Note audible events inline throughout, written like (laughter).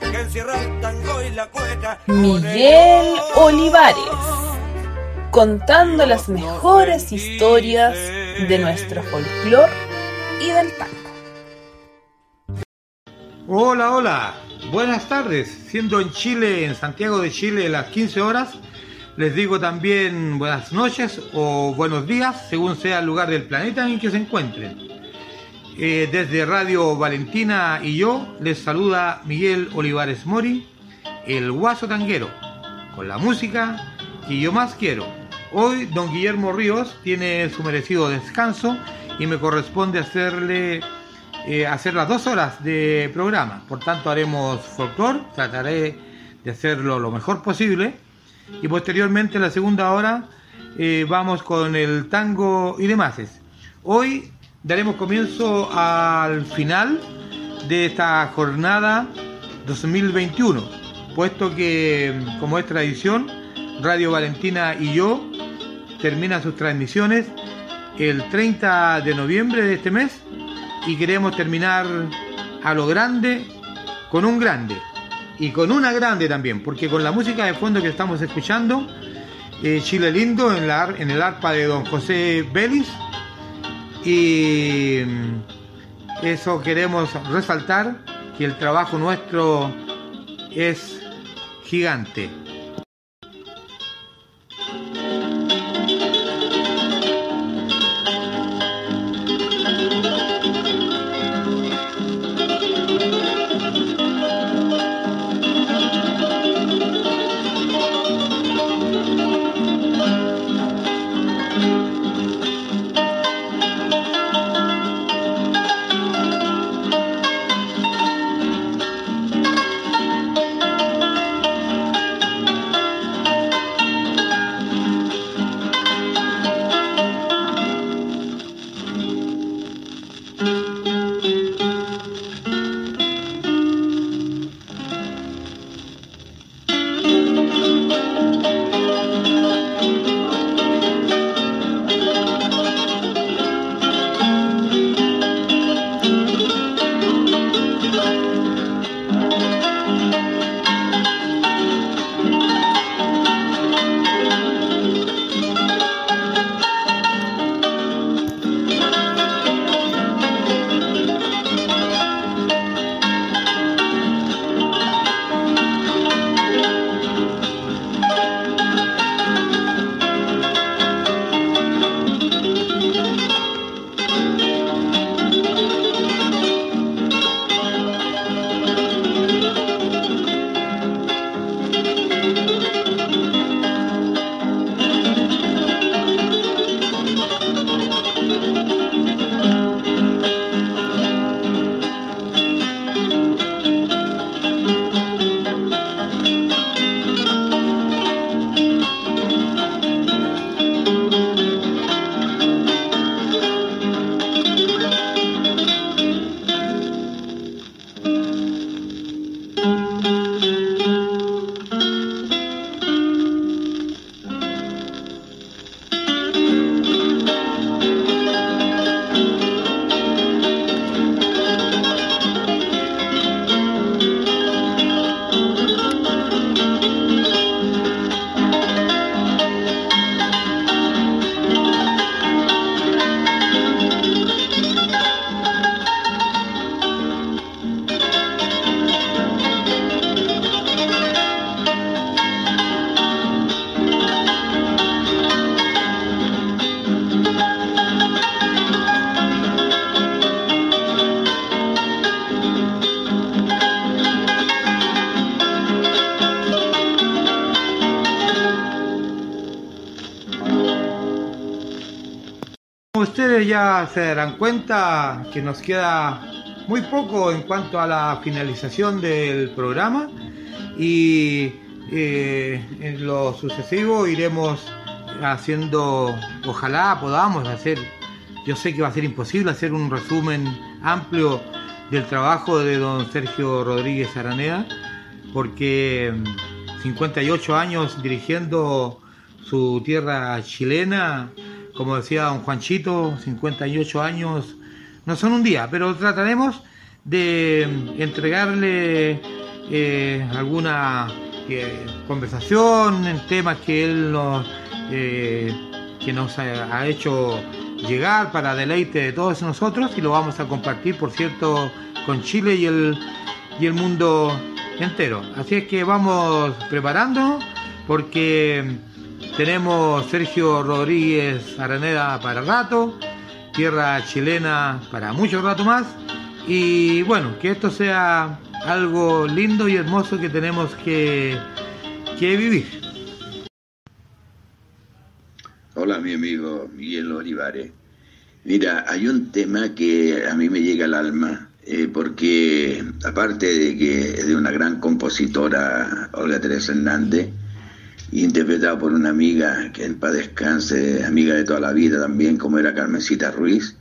que encierra el tango y la cueca. Miguel Olivares, contando las mejores historias de nuestro folclor y del tango. Hola, hola, buenas tardes. Siendo en Chile, en Santiago de Chile, las 15 horas, les digo también buenas noches o buenos días, según sea el lugar del planeta en que se encuentren. Eh, desde Radio Valentina y yo les saluda Miguel Olivares Mori, el guaso tanguero, con la música que yo más quiero. Hoy don Guillermo Ríos tiene su merecido descanso y me corresponde hacerle eh, hacer las dos horas de programa. Por tanto haremos folclore, trataré de hacerlo lo mejor posible y posteriormente en la segunda hora eh, vamos con el tango y demás. Hoy daremos comienzo al final de esta jornada 2021, puesto que, como es tradición, Radio Valentina y yo terminan sus transmisiones el 30 de noviembre de este mes y queremos terminar a lo grande con un grande y con una grande también, porque con la música de fondo que estamos escuchando, eh, Chile Lindo en, la, en el arpa de don José Vélez y mm, eso queremos resaltar que el trabajo nuestro es gigante. Se darán cuenta que nos queda muy poco en cuanto a la finalización del programa y eh, en lo sucesivo iremos haciendo, ojalá podamos hacer, yo sé que va a ser imposible hacer un resumen amplio del trabajo de don Sergio Rodríguez Araneda, porque 58 mm, años dirigiendo su tierra chilena, como decía don Juanchito, 58 años no son un día, pero trataremos de entregarle eh, alguna eh, conversación en temas que él nos, eh, que nos ha, hecho llegar para deleite de todos nosotros y lo vamos a compartir, por cierto, con Chile y el, y el mundo entero. Así es que vamos preparando porque tenemos Sergio Rodríguez Araneda para rato, tierra chilena para mucho rato más y bueno, que esto sea algo lindo y hermoso que tenemos que, que vivir. Hola mi amigo Miguel Olivares. Mira, hay un tema que a mí me llega al alma, eh, porque aparte de que es de una gran compositora, Olga Teresa Hernández, interpretada por una amiga que en paz descanse, amiga de toda la vida también, como era Carmencita Ruiz,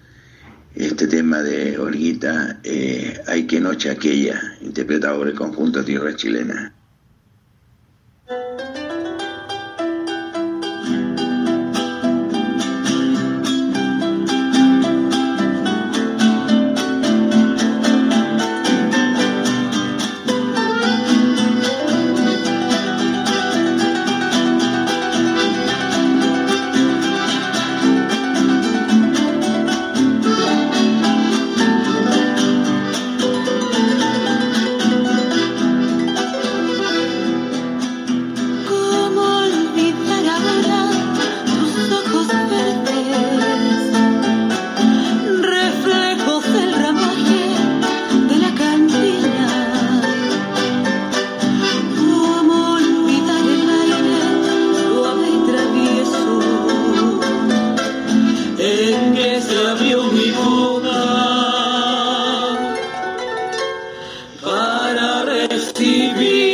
este tema de Olguita, eh, Hay que noche aquella, interpretado por el conjunto Tierra Chilena. El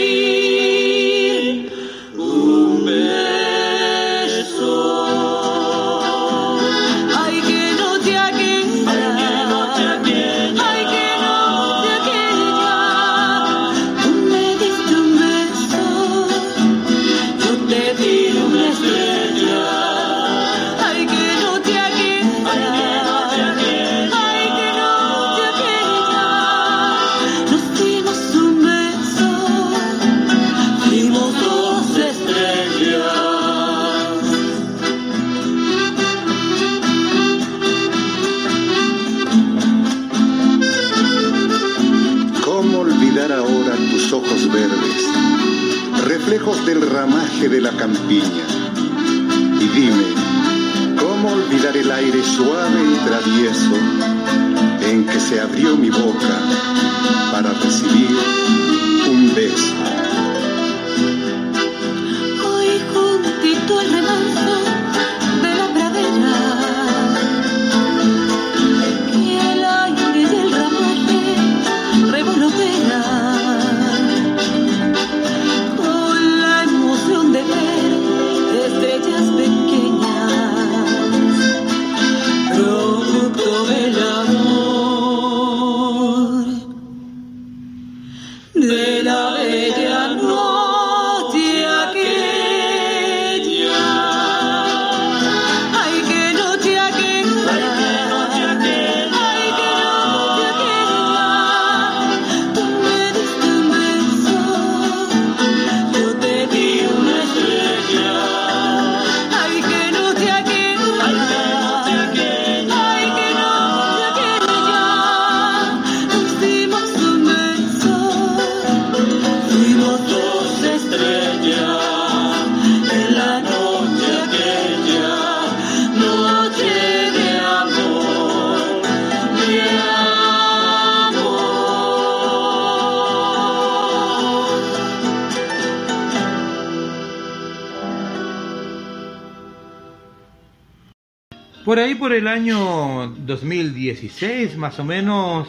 más o menos,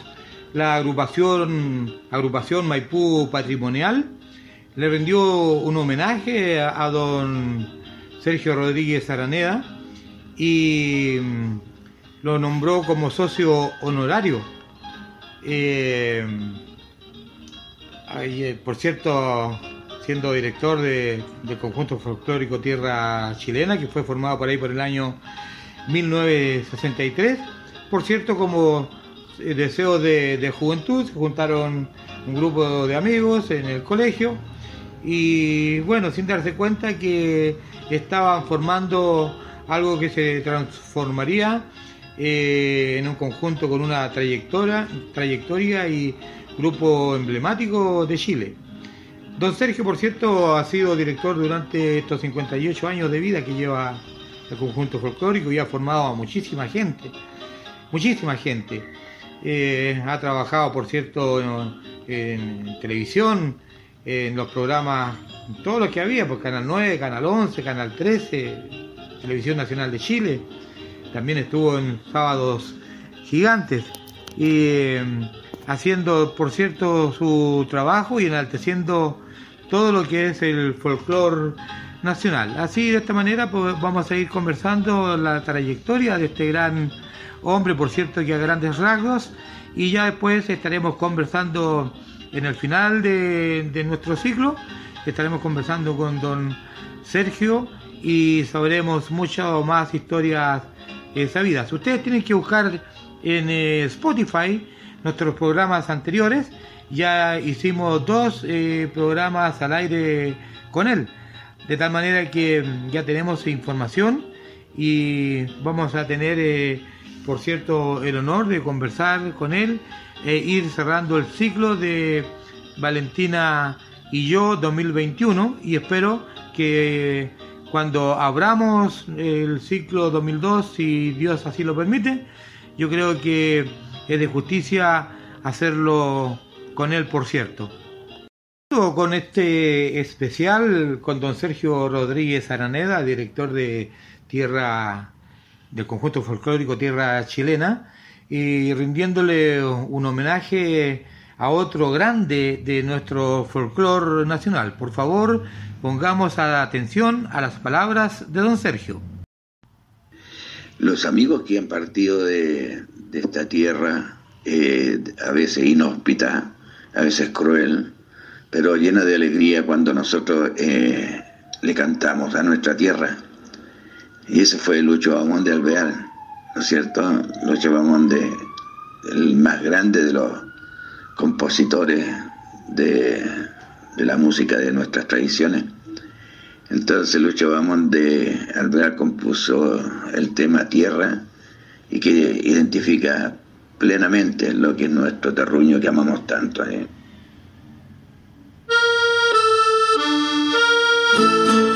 la agrupación, agrupación Maipú Patrimonial le rindió un homenaje a, don Sergio Rodríguez Araneda y mm, lo nombró como socio honorario. Eh, eh, por cierto, siendo director del conjunto folclórico Tierra Chilena, que fue formado por ahí por el año 1963. Por cierto, como eh, deseo de, juventud, se juntaron un grupo de amigos en el colegio y bueno, sin darse cuenta que estaban formando algo que se transformaría eh, en un conjunto con una trayectoria, trayectoria y grupo emblemático de Chile. Don Sergio, por cierto, ha sido director durante estos 58 años de vida que lleva el conjunto folclórico y ha formado a muchísima gente, muchísima gente. Eh, ha trabajado, por cierto, en, televisión, en los programas, todos los que había, pues Canal 9, Canal 11, Canal 13, Televisión Nacional de Chile. También estuvo en Sábados Gigantes. Eh, haciendo, por cierto, su trabajo y enalteciendo todo lo que es el folclore nacional. Así, de esta manera, vamos a ir conversando la trayectoria de este gran hombre, por cierto, que a grandes rasgos, y ya después estaremos conversando en el final de, nuestro ciclo, estaremos conversando con don Sergio y sabremos mucho más historias eh, sabidas. Ustedes tienen que buscar en eh, Spotify nuestros programas anteriores. Ya hicimos dos eh, programas al aire con él, de tal manera que ya tenemos información y vamos a tener, eh, por cierto, el honor de conversar con él e ir cerrando el ciclo de Valentina y yo 2021 y espero que cuando abramos el ciclo 2002, si Dios así lo permite, yo creo que es de justicia hacerlo con él, por cierto. Con este especial con don Sergio Rodríguez Araneda, director de Tierra del conjunto folclórico Tierra Chilena, y rindiéndole un homenaje a otro grande de nuestro folclore nacional. Por favor, pongamos atención a las palabras de don Sergio. Los amigos que han partido de, de esta tierra, eh, a veces inhóspita, a veces cruel, pero llena de alegría cuando nosotros eh, le cantamos a nuestra tierra. Y ese fue Lucho Bamón de Alvear, ¿no es cierto? Lucho Bamón de, el más grande de los compositores de, de la música de nuestras tradiciones. Entonces Lucho Bamón de Alvear compuso el tema Tierra y que identifica plenamente lo que es nuestro terruño que amamos tanto. ¿eh? Que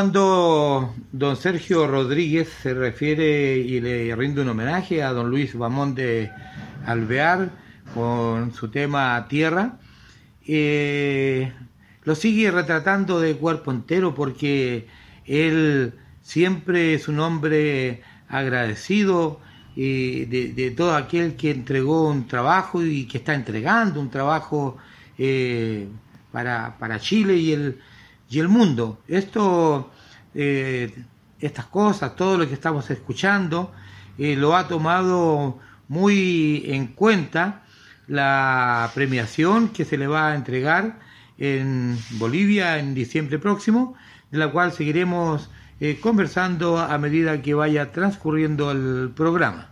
Cuando don Sergio Rodríguez se refiere y le rinde un homenaje a don Luis Bamón de Alvear con su tema Tierra, eh, lo sigue retratando de cuerpo entero porque él siempre es un hombre agradecido eh, de, todo aquel que entregó un trabajo y que está entregando un trabajo eh, para, para Chile y el, y el mundo. Esto, eh, estas cosas, todo lo que estamos escuchando, eh, lo ha tomado muy en cuenta la premiación que se le va a entregar en Bolivia en diciembre próximo, de la cual seguiremos eh, conversando a medida que vaya transcurriendo el programa.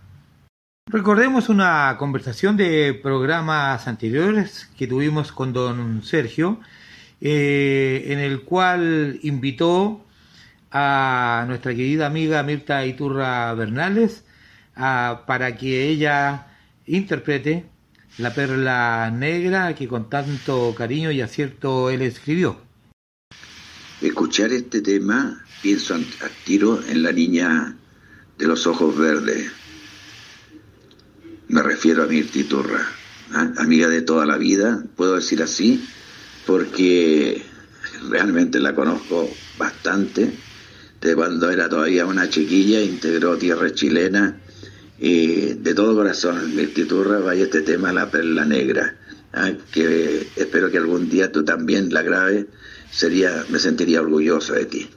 Recordemos una conversación de programas anteriores que tuvimos con don Sergio, eh, en el cual invitó a nuestra querida amiga Mirta Iturra Bernales para que ella interprete la perla negra que con tanto cariño y acierto él escribió. Escuchar este tema, pienso al tiro en la niña de los ojos verdes. Me refiero a Mirta Iturra, amiga de toda la vida, puedo decir así, porque realmente la conozco bastante. De cuando era todavía una chiquilla, integró Tierra Chilena. Y de todo corazón, Mirta Iturra, vaya este tema, La Perla Negra, ¿ah? que espero que algún día tú también la grabes. Sería, me sentiría orgulloso de ti.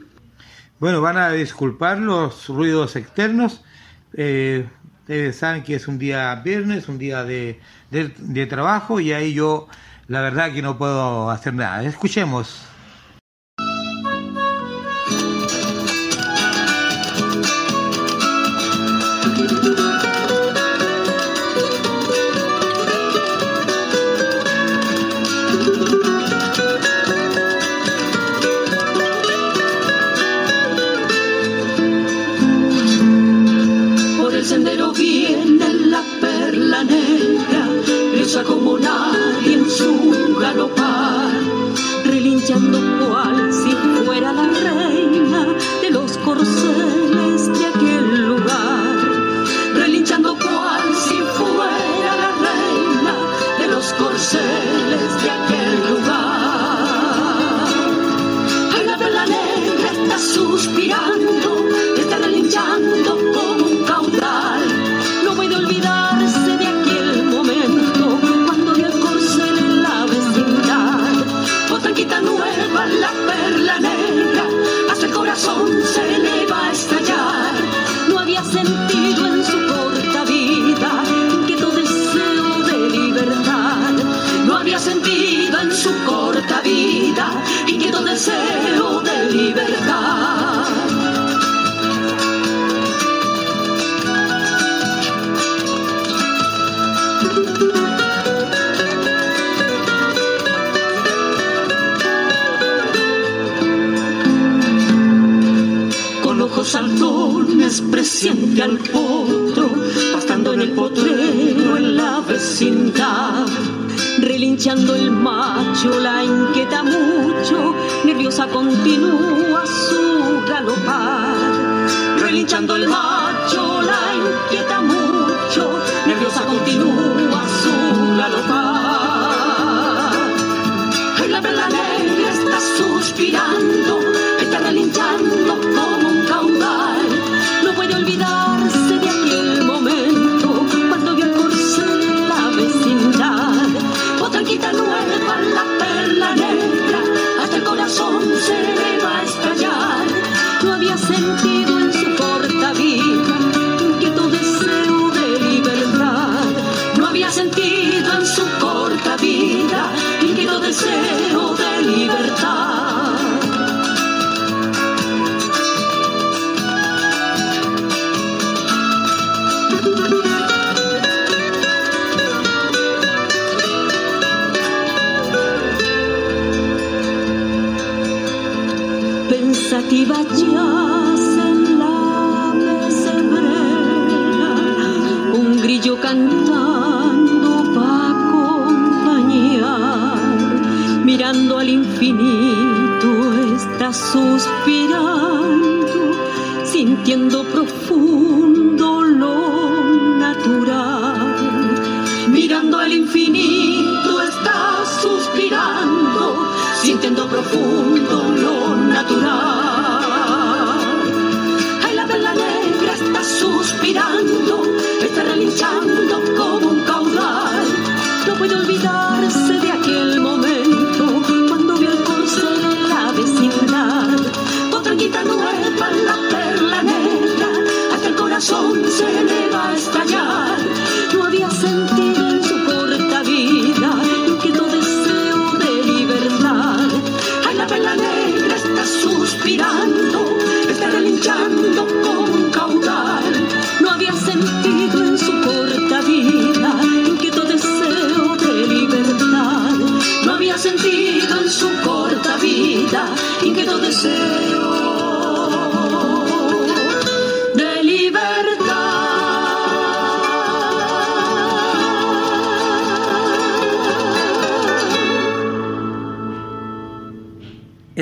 Bueno, van a disculpar los ruidos externos. Eh, ustedes saben que es un día viernes, un día de, de- de trabajo y ahí yo la verdad que no puedo hacer nada. Escuchemos.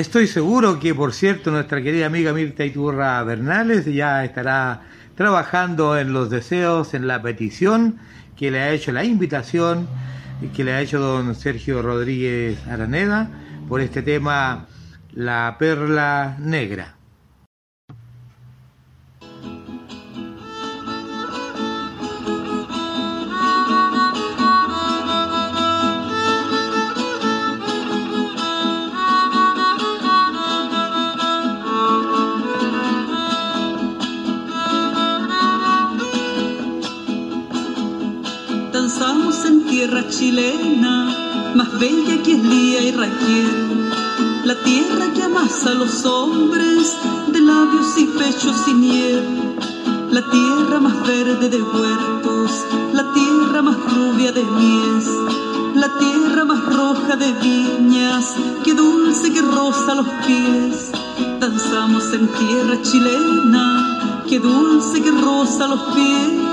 Estoy seguro que, por cierto, nuestra querida amiga Mirta Iturra Bernales ya estará trabajando en los deseos, en la petición que le ha hecho la invitación que le ha hecho don Sergio Rodríguez Araneda por este tema La Perla Negra. Tierra chilena, más bella que Elía y Raquel. La tierra que amasa a los hombres de labios y pechos y miel. La tierra más verde de huertos, la tierra más rubia de mies. La tierra más roja de viñas, que dulce que rosa los pies. Danzamos en tierra chilena, que dulce que rosa los pies.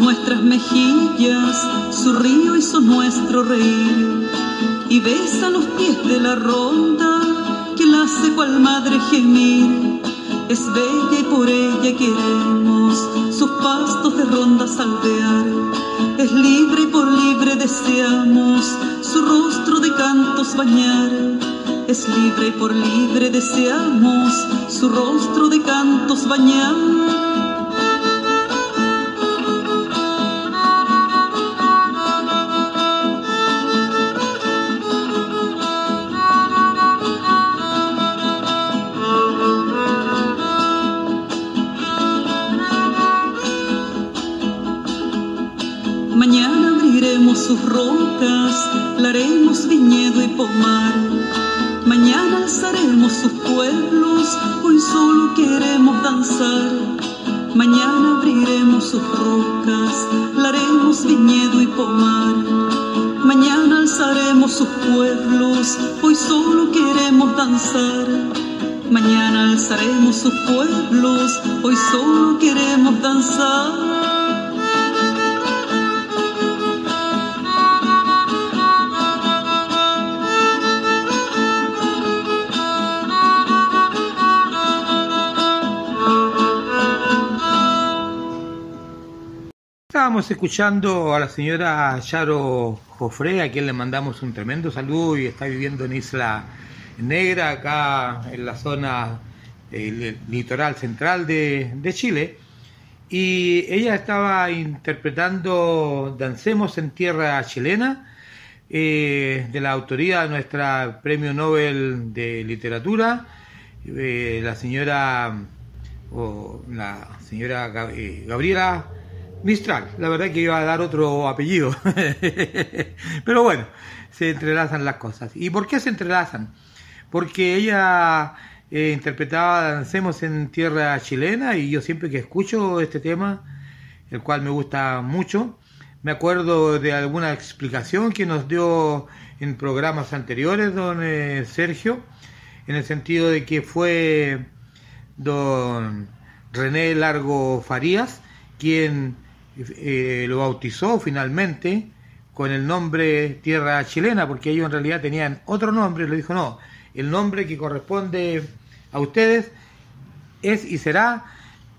Nuestras mejillas, su río hizo nuestro reír. Y besa los pies de la ronda que la hace cual madre gemir. Es bella y por ella queremos sus pastos de ronda salvear. Es libre y por libre deseamos su rostro de cantos bañar. Es libre y por libre deseamos su rostro de cantos bañar. Pueblos, hoy solo queremos danzar. Estábamos escuchando a la señora Charo Jofre, a quien le mandamos un tremendo saludo y está viviendo en Isla Negra, acá en la zona del litoral central de, Chile. Y ella estaba interpretando Dancemos en Tierra Chilena, eh, de la autoría de nuestra Premio Nobel de Literatura, eh, la señora, o la señora eh, Gabriela Mistral, la verdad que iba a dar otro apellido. (laughs) Pero bueno, se entrelazan las cosas. ¿Y por qué se entrelazan? Porque ella eh, interpretaba Dancemos en tierra chilena y yo siempre que escucho este tema, el cual me gusta mucho, me acuerdo de alguna explicación que nos dio en programas anteriores don eh, Sergio, en el sentido de que fue don René Largo Farías quien eh, lo bautizó finalmente con el nombre Tierra Chilena, porque ellos en realidad tenían otro nombre, le dijo, no, el nombre que corresponde a ustedes es y será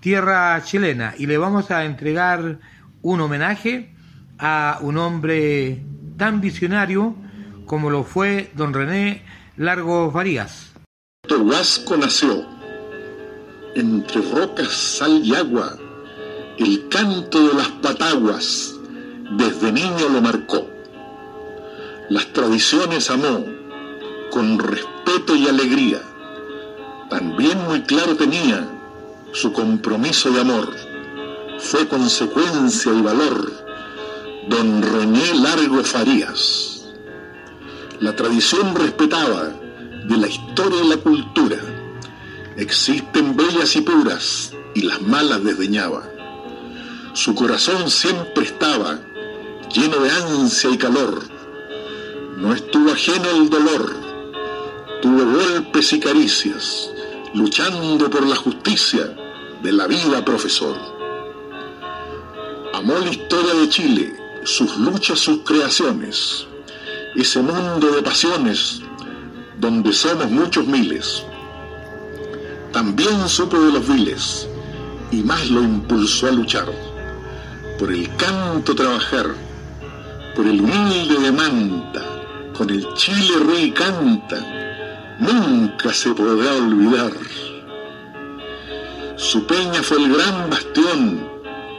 Tierra Chilena, y le vamos a entregar un homenaje a un hombre tan visionario como lo fue don René Largo Farías. Huasco nació entre rocas, sal y agua el canto de las pataguas desde niño lo marcó. Las tradiciones amó con respeto y alegría. También muy claro tenía su compromiso de amor. Fue consecuencia y valor don René Largo Farías. La tradición respetaba de la historia y la cultura. Existen bellas y puras y las malas desdeñaba su corazón siempre estaba lleno de ansia y calor. No estuvo ajeno al dolor. Tuvo golpes y caricias, luchando por la justicia de la vida, profesor. Amó la historia de Chile, sus luchas, sus creaciones, ese mundo de pasiones donde somos muchos miles. También supo de los viles y más lo impulsó a luchar por el canto trabajar, por el humilde de manta, con el chile rey canta, nunca se podrá olvidar. Su peña fue el gran bastión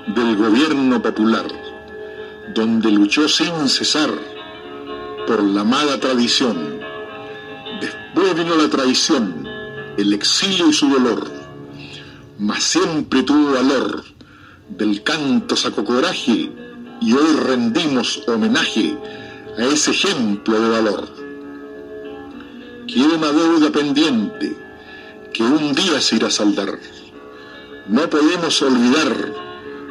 del gobierno popular, donde luchó sin cesar por la amada tradición. Después vino la traición, el exilio y su dolor, mas siempre tuvo valor del canto sacó coraje y hoy rendimos homenaje a ese ejemplo de valor. Quiero una deuda pendiente que un día se irá a saldar. No podemos olvidar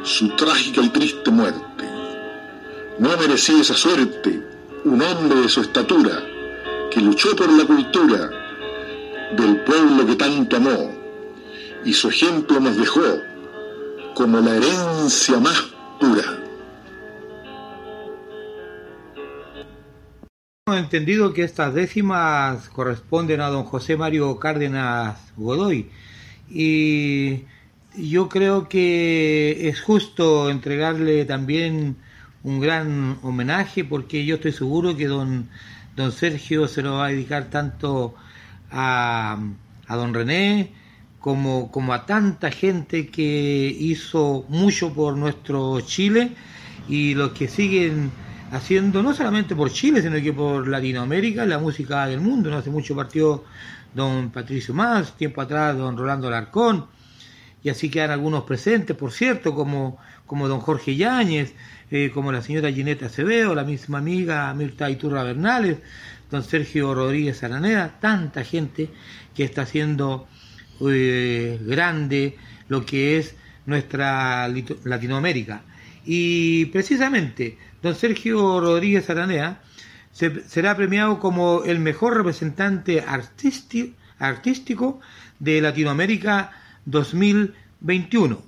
su trágica y triste muerte. No merecía esa suerte un hombre de su estatura que luchó por la cultura del pueblo que tanto amó y su ejemplo nos dejó como la herencia más pura. Entendido que estas décimas corresponden a don José Mario Cárdenas Godoy. Y yo creo que es justo entregarle también un gran homenaje porque yo estoy seguro que don, don Sergio se lo va a dedicar tanto a, a don René, como, como a tanta gente que hizo mucho por nuestro Chile. Y los que siguen haciendo no solamente por Chile, sino que por Latinoamérica, la música del mundo. No hace mucho partió don Patricio Más, tiempo atrás don Rolando Alarcón, y así quedan algunos presentes, por cierto, como, como don Jorge Yáñez, eh, como la señora Gineta Acevedo, la misma amiga Mirta Iturra Bernales, don Sergio Rodríguez Araneda, tanta gente que está haciendo eh, grande lo que es nuestra Latinoamérica. Y precisamente, don Sergio Rodríguez Aranea será premiado como el mejor representante artístico, de Latinoamérica 2021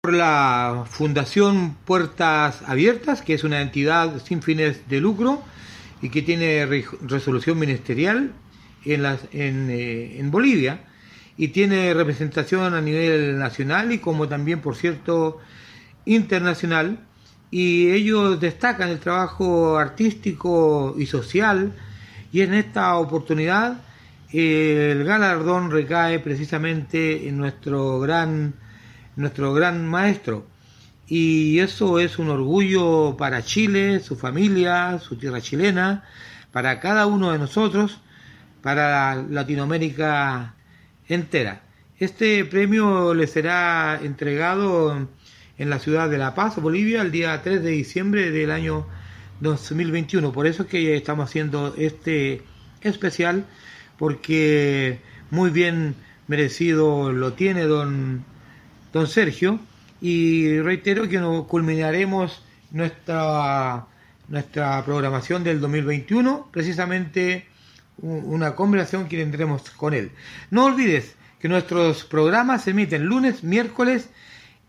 por la Fundación Puertas Abiertas, que es una entidad sin fines de lucro y que tiene resolución ministerial en, eh, en Bolivia y tiene representación a nivel nacional y como también, por cierto, internacional. Y ellos destacan el trabajo artístico y social y en esta oportunidad el galardón recae precisamente en nuestro gran, nuestro gran maestro. Y eso es un orgullo para Chile, su familia, su tierra chilena, para cada uno de nosotros, para Latinoamérica entera. Este premio le será entregado en la ciudad de La Paz, Bolivia, el día 3 de diciembre del año 2021. Por eso es que estamos haciendo este especial, porque muy bien merecido lo tiene don, don Sergio. Y reitero que nos culminaremos nuestra, nuestra programación del 2021, precisamente una conversación que tendremos con él. No olvides que nuestros programas se emiten lunes, miércoles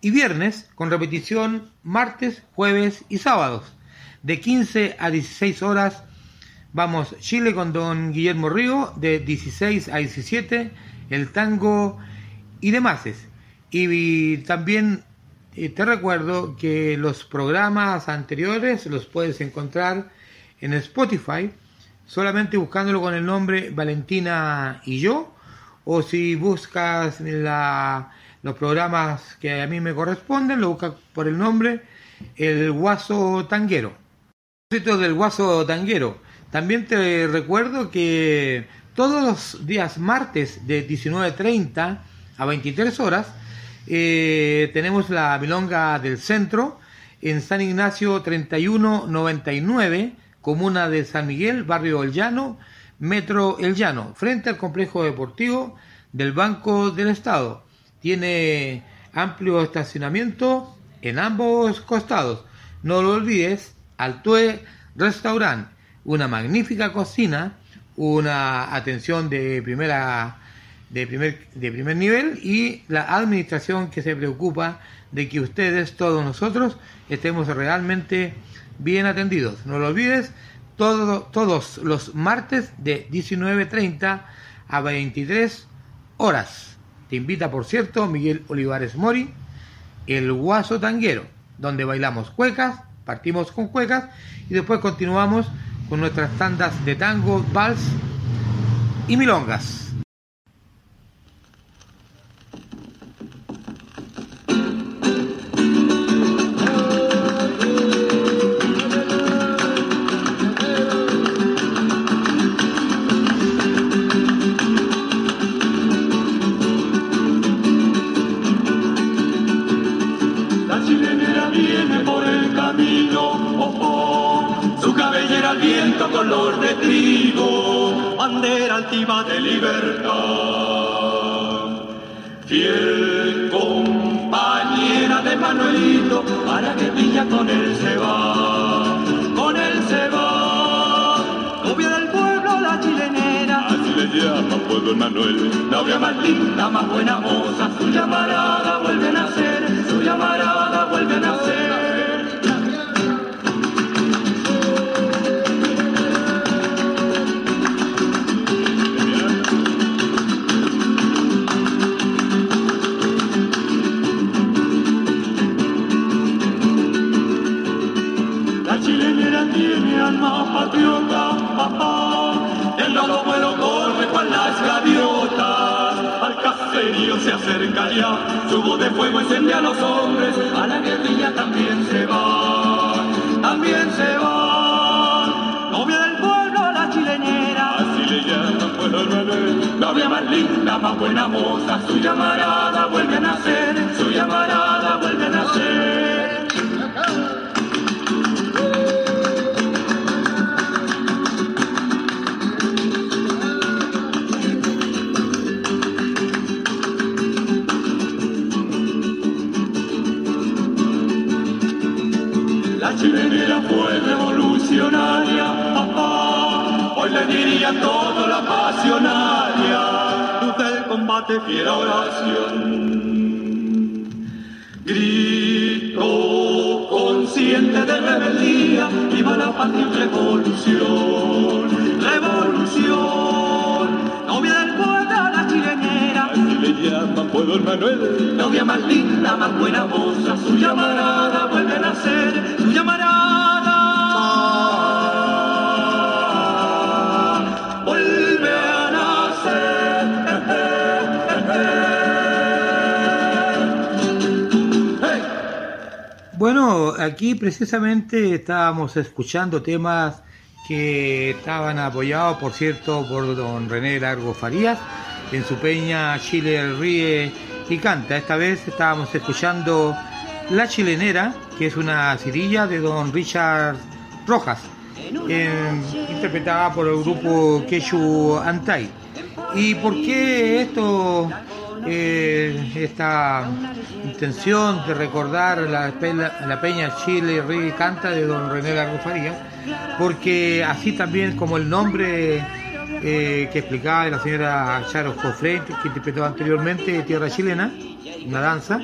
y viernes con repetición martes, jueves y sábados. De 15 a 16 horas vamos Chile con don Guillermo Río, de 16 a 17 el tango y demás. Y también eh, te recuerdo que los programas anteriores los puedes encontrar en Spotify solamente buscándolo con el nombre Valentina y yo, o si buscas los programas que a mí me corresponden, lo buscas por el nombre El Guaso Tanguero. del Guaso Tanguero, también te recuerdo que todos los días martes de 19.30 a 23 horas eh, tenemos la Milonga del Centro en San Ignacio 3199 comuna de San Miguel, barrio El Llano, Metro El Llano, frente al complejo deportivo del Banco del Estado. Tiene amplio estacionamiento en ambos costados. No lo olvides, Altue Restaurant, una magnífica cocina, una atención de primera de primer, de primer nivel y la administración que se preocupa de que ustedes, todos nosotros, estemos realmente bien atendidos. No lo olvides, todos los martes de 19.30 a 23 horas. Te invita, por cierto, Miguel Olivares Mori, el Guaso Tanguero, donde bailamos cuecas, partimos con cuecas y después continuamos con nuestras tandas de tango, vals y milongas. Color de trigo, bandera altiva de libertad. Fiel compañera de Manuelito, para que brilla con él se va, con él se va. Novia del pueblo, la chilenera, así le llama pueblo Manuel. Novia más linda, más buena moza, su llamarada vuelve a nacer, su llamarada vuelve a nacer. Patriota, papá. El lado bueno corre con las gaviotas. Al caserío se acerca ya, su voz de fuego encende a los hombres. A la guerrilla también se va, también se va. Novia del pueblo, la chileñera. Así le llaman pueblo Novia más linda, más buena moza. Su llamarada vuelve a nacer, su llamarada vuelve a nacer. Chilenera fue revolucionaria, papá. Hoy le diría todo la pasionaria. Tu combate, fiera oración. Grito consciente de rebeldía, viva la patria en revolución, el Manuel. Novia más linda, más buena moza, su llamarada vuelve a nacer, su llamarada. Vuelve a nacer. Bueno, aquí precisamente estábamos escuchando temas que estaban apoyados, por cierto, por don René Largo Farías en su peña Chile ríe y canta. Esta vez estábamos escuchando La Chilenera, que es una cirilla de don Richard Rojas, eh, interpretada por el grupo Quechu Antai. ¿Y por qué esto, eh, esta intención de recordar la, la peña Chile ríe y canta de don René Largo Farías? Porque así también como el nombre eh, que explicaba la señora Charo Jofre, que interpretó anteriormente Tierra Chilena, una danza,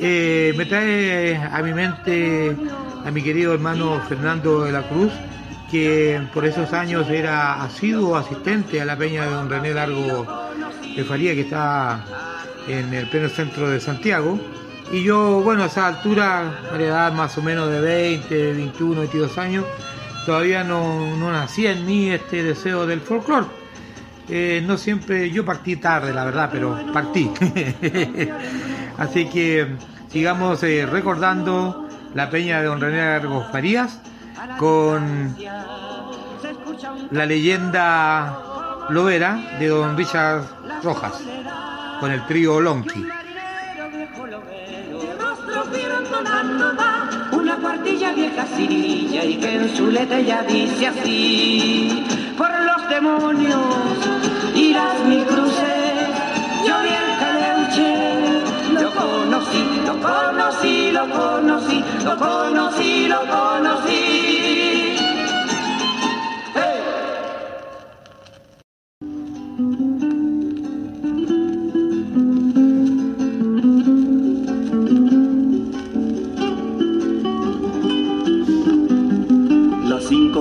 eh, me trae a mi mente a mi querido hermano Fernando de la Cruz, que por esos años era asiduo asistente a la peña de don René Largo de Faría, que está en el pleno centro de Santiago. Y yo, bueno, a esa altura, a la edad más o menos de 20, 21, 22 años, todavía no, no nacía en mí este deseo del folclore. Eh, no siempre, yo partí tarde, la verdad, pero partí. (laughs) Así que sigamos eh, recordando la peña de don René Largo Farías con la leyenda Lovera de don Richard Rojas, con el trío Lonky. Vieja cirilla y que en su letra dice así por los demonios y las mil cruces yo vi el caleuche lo conocí, lo conocí, lo conocí, lo conocí, lo conocí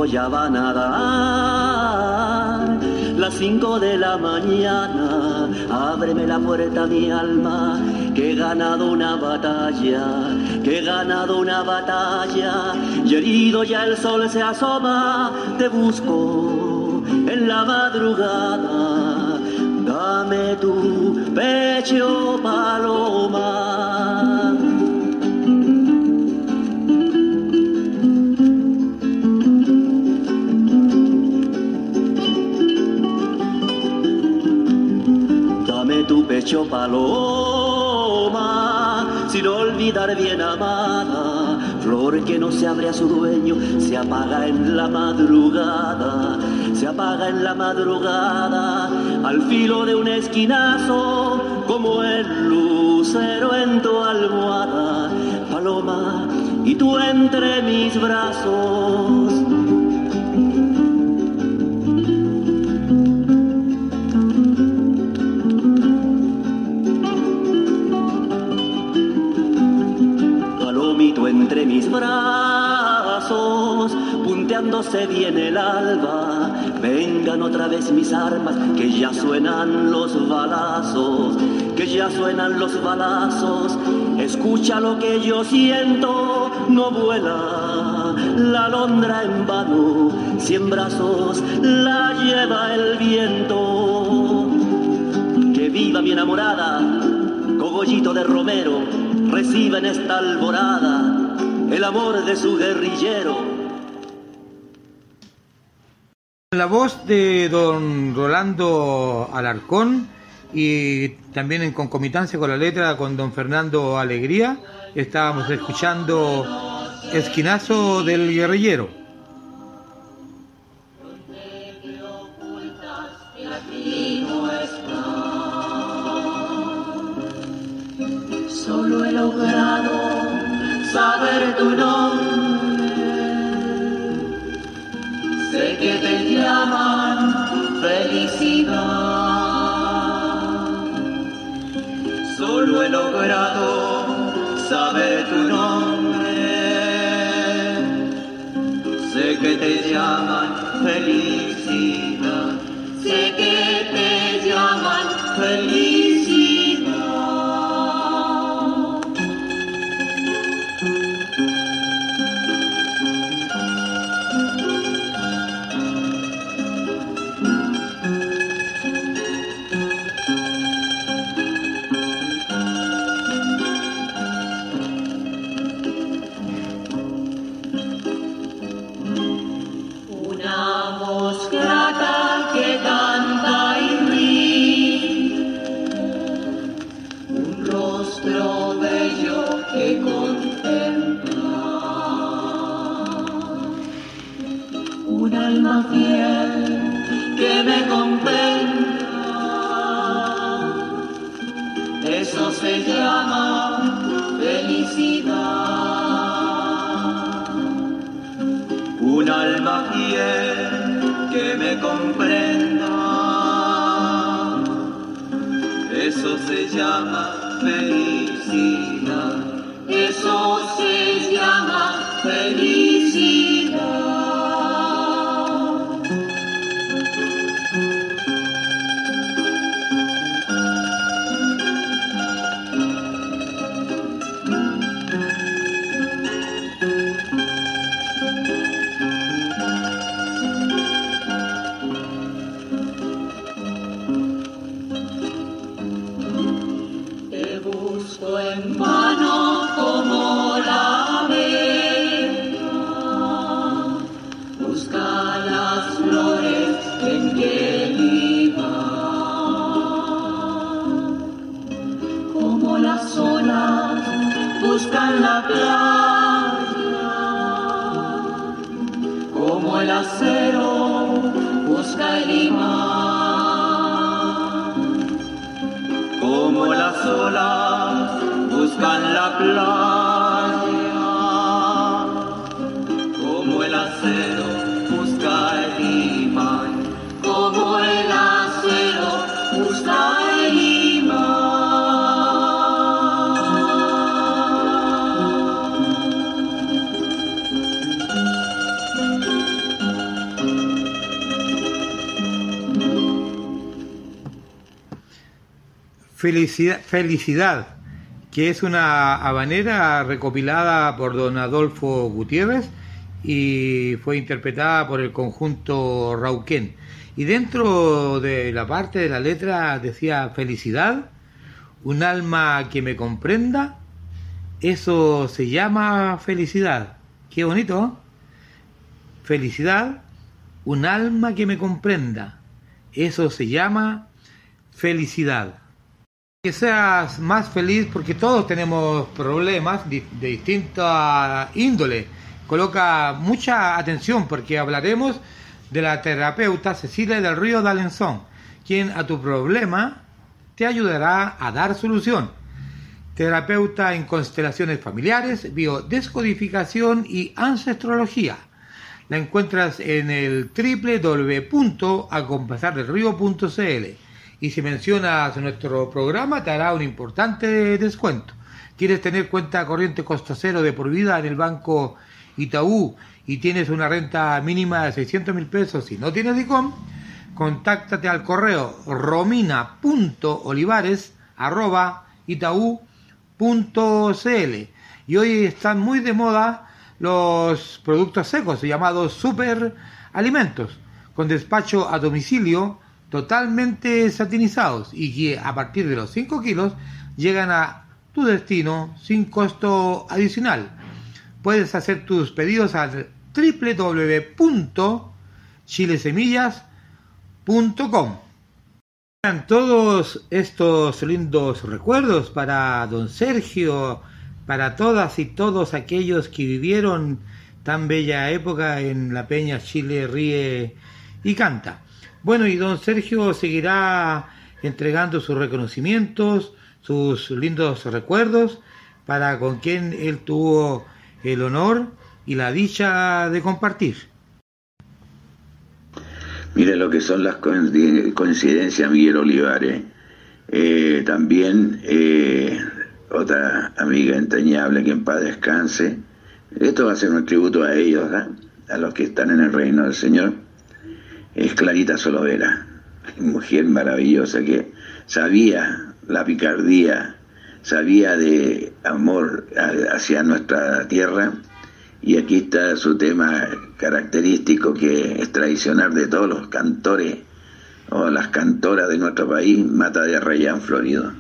ya van a dar las cinco de la mañana. Ábreme la puerta, mi alma, que he ganado una batalla, que he ganado una batalla. Y herido ya el sol se asoma, te busco en la madrugada. Dame tu pecho, paloma. Tu pecho paloma, sin olvidar bien amada, flor que no se abre a su dueño, se apaga en la madrugada, se apaga en la madrugada, al filo de un esquinazo, como el lucero en tu almohada, paloma, y tú entre mis brazos. Punteándose bien el alba. Vengan otra vez mis armas, que ya suenan los balazos, que ya suenan los balazos. Escucha lo que yo siento, no vuela la alondra en vano, cien brazos la lleva el viento. Que viva mi enamorada, cogollito de romero, reciba en esta alborada el amor de su guerrillero. La voz de don Rolando Alarcón y también en concomitancia con la letra con don Fernando Alegría estábamos escuchando Esquinazo del Guerrillero. Solo he logrado saber tu nombre. llaman felicidad. Solo he logrado saber tu nombre. Sé que te llaman feliz eso se Felicidad, que es una habanera recopilada por don Adolfo Gutiérrez y fue interpretada por el conjunto Rauquén. Y dentro de la parte de la letra decía felicidad, un alma que me comprenda, eso se llama felicidad. Qué bonito. ¿eh? Felicidad, un alma que me comprenda, eso se llama felicidad. Que seas más feliz porque todos tenemos problemas de, distinta índole. Coloca mucha atención porque hablaremos de la terapeuta Cecilia del Río D'Alençon, quien a tu problema te ayudará a dar solución. Terapeuta en constelaciones familiares, biodescodificación y ancestrología. La encuentras en el www.acompasardelrío.cl y si mencionas nuestro programa te hará un importante descuento. ¿Quieres tener cuenta corriente costo cero de por vida en el banco Itaú y tienes una renta mínima de 600 mil pesos y no tienes ICOM? Contáctate al correo romina.olivares.itaú.cl y hoy están muy de moda los productos secos llamados super alimentos con despacho a domicilio totalmente satinizados y que a partir de los 5 kilos llegan a tu destino sin costo adicional. Puedes hacer tus pedidos al www.chilesemillas.com. Todos estos lindos recuerdos para don Sergio, para todas y todos aquellos que vivieron tan bella época en la Peña Chile ríe y canta. Bueno, y don Sergio seguirá entregando sus reconocimientos, sus lindos recuerdos, para con quien él tuvo el honor y la dicha de compartir. Mira lo que son las coincidencias, Miguel Olivares. Eh, también eh, otra amiga entrañable que en paz descanse. Esto va a ser un tributo a ellos, a los que están en el reino del Señor. Es Clarita Solovera, mujer maravillosa que sabía la picardía, sabía de amor hacia nuestra tierra. Y aquí está su tema característico que es tradicional de todos los cantores o las cantoras de nuestro país, Mata de Arrayán Florido.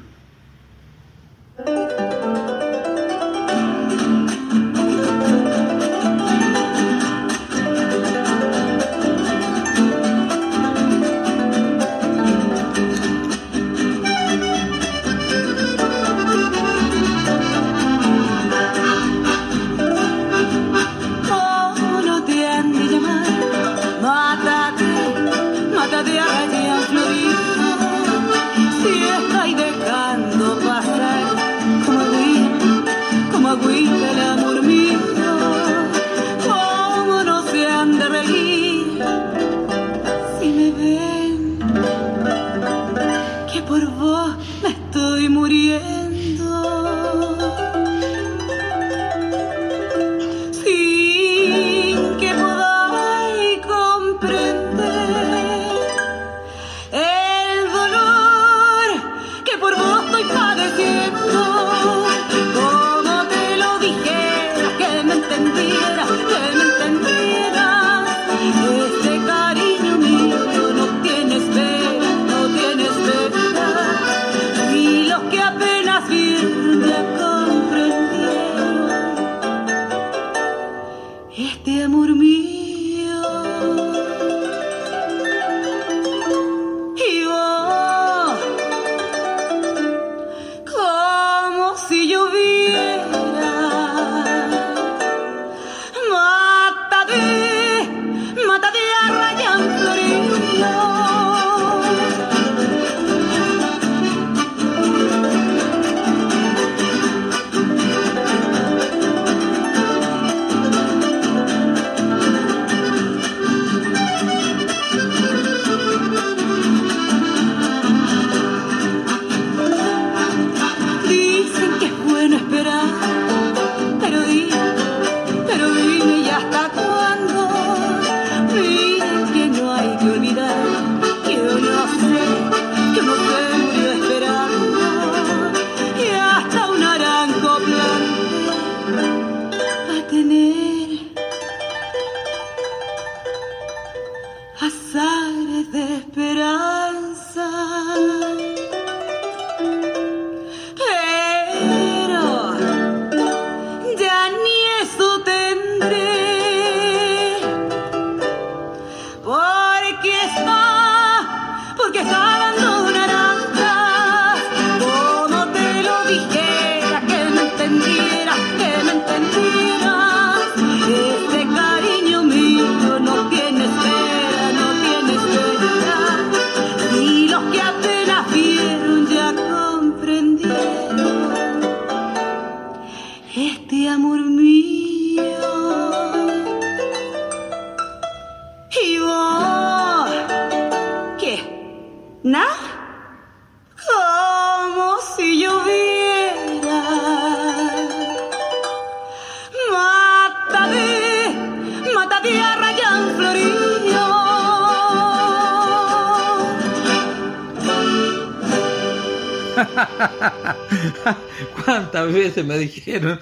Veces me dijeron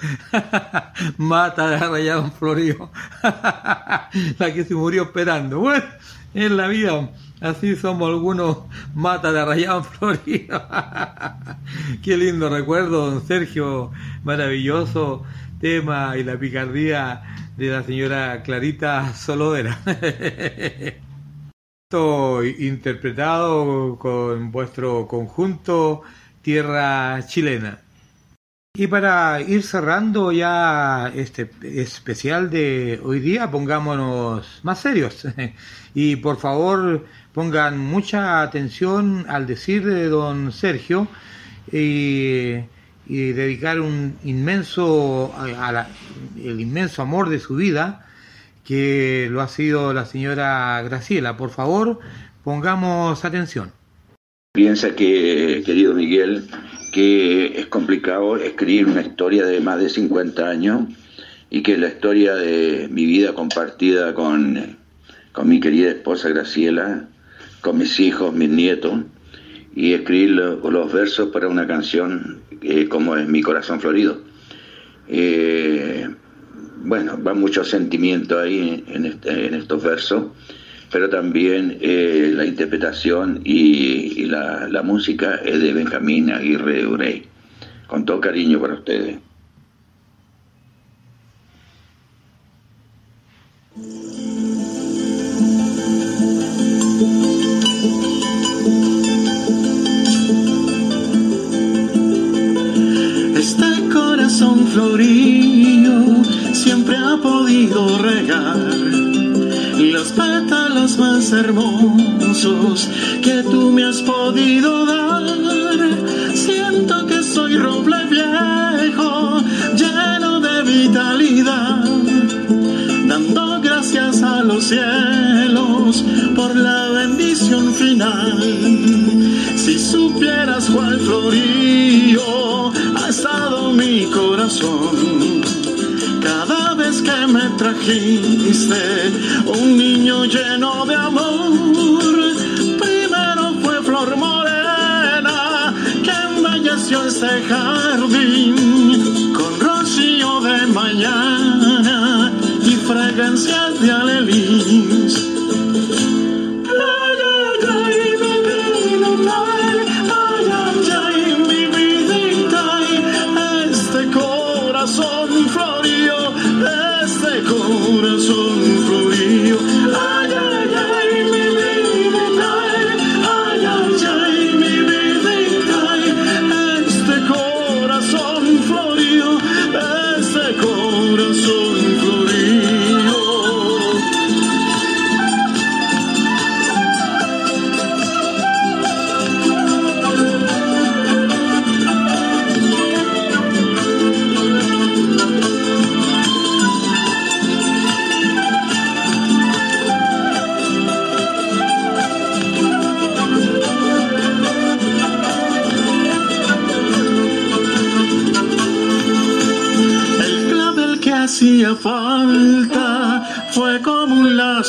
(laughs) mata de Rayado Florio? (laughs) la que se murió esperando. Bueno, en la vida así somos algunos mata de Rayado Florio. (laughs) Qué lindo recuerdo, don Sergio, maravilloso tema y la picardía de la señora Clarita Solodera. Interpretado con vuestro conjunto tierra chilena. Y para ir cerrando ya este especial de hoy día, pongámonos más serios. (laughs) y por favor pongan mucha atención al decir de don Sergio y, dedicar un inmenso, el inmenso amor de su vida, que lo ha sido la señora Graciela. Por favor, pongamos atención. Piensa que, querido Miguel, es complicado escribir una historia de más de 50 años y que la historia de mi vida compartida con, con mi querida esposa Graciela, con mis hijos, mis nietos, y escribir los versos para una canción eh, como es Mi Corazón Florido. Eh, bueno, va mucho sentimiento ahí en estos versos, pero también eh, la interpretación y, la, música es de Benjamín Aguirre Urey. Con todo cariño para ustedes. florillo siempre ha podido regar los pétalos más hermosos que tú me has podido dar. Siento que soy roble viejo, lleno de vitalidad, dando gracias a los cielos por la bendición final. Si supieras cuál florillo ha estado mi corazón. Cada que me trajiste. Un niño lleno de amor, primero fue flor morena que embelleció este jardín con rocío de mañana y fragancias de alelís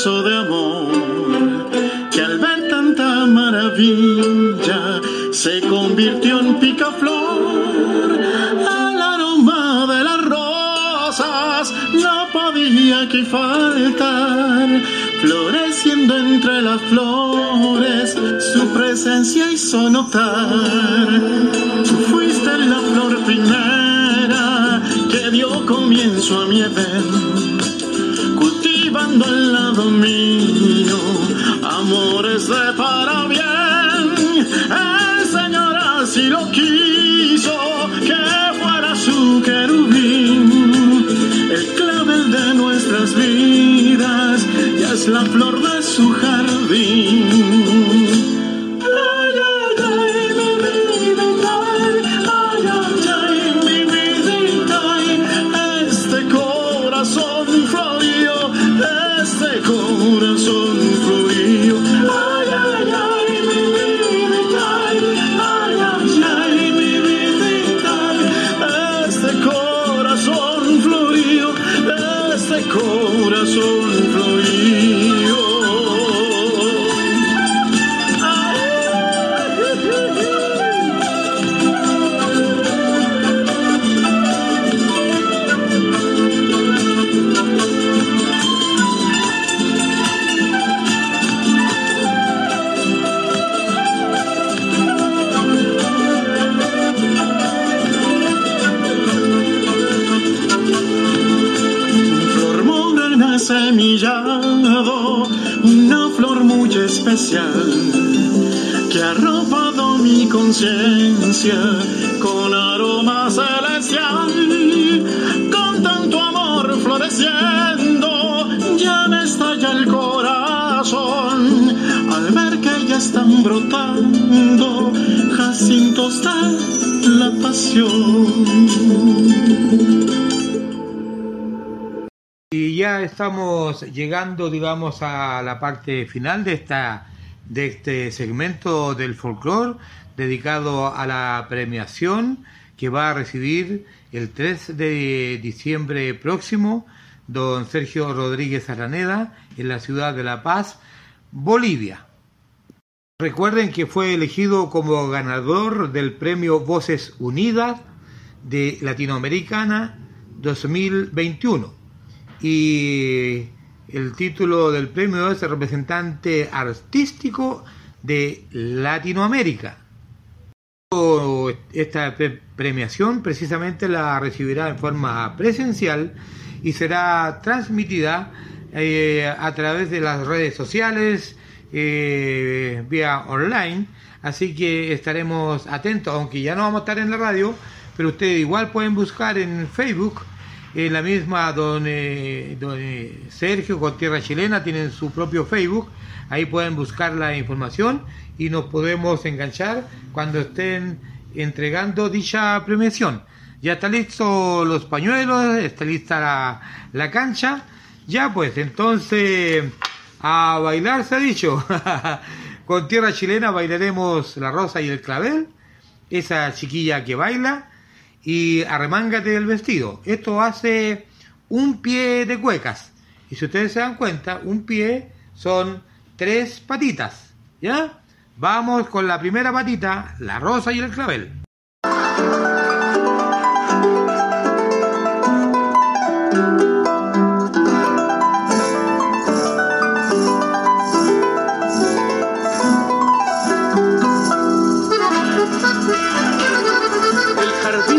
de amor que al ver tanta maravilla se convirtió en picaflor. Al aroma de las rosas no podía que faltar, floreciendo entre las flores su presencia hizo notar. Tú fuiste la flor primera que dio comienzo a mi Edén, al lado mío amores de para bien. El Señor así lo quiso, que fuera su querubín, el clavel de nuestras vidas, y es la flor de su jardín. Estamos llegando, digamos, a la parte final de esta de este segmento del folclore dedicado a la premiación que va a recibir el 3 de diciembre próximo don Sergio Rodríguez Araneda en la ciudad de La Paz, Bolivia. Recuerden que fue elegido como ganador del premio Voces Unidas de Latinoamericana 2021 y el título del premio es representante artístico de Latinoamérica. Esta premiación precisamente la recibirá en forma presencial y será transmitida eh, a través de las redes sociales, eh, vía online, así que estaremos atentos, aunque ya no vamos a estar en la radio, pero ustedes igual pueden buscar en Facebook, en la misma don, don Sergio con Tierra Chilena, tienen su propio Facebook, ahí pueden buscar la información y nos podemos enganchar cuando estén entregando dicha premiación. Ya está listo los pañuelos, está lista la, la cancha. Ya pues, entonces a bailar se ha dicho. (laughs) Con tierra chilena bailaremos la rosa y el clavel, esa chiquilla que baila, y arremángate del vestido. Esto hace un pie de cuecas. Y si ustedes se dan cuenta, un pie son tres patitas. ¿Ya? Vamos con la primera patita, la rosa y el clavel.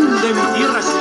De mi tierra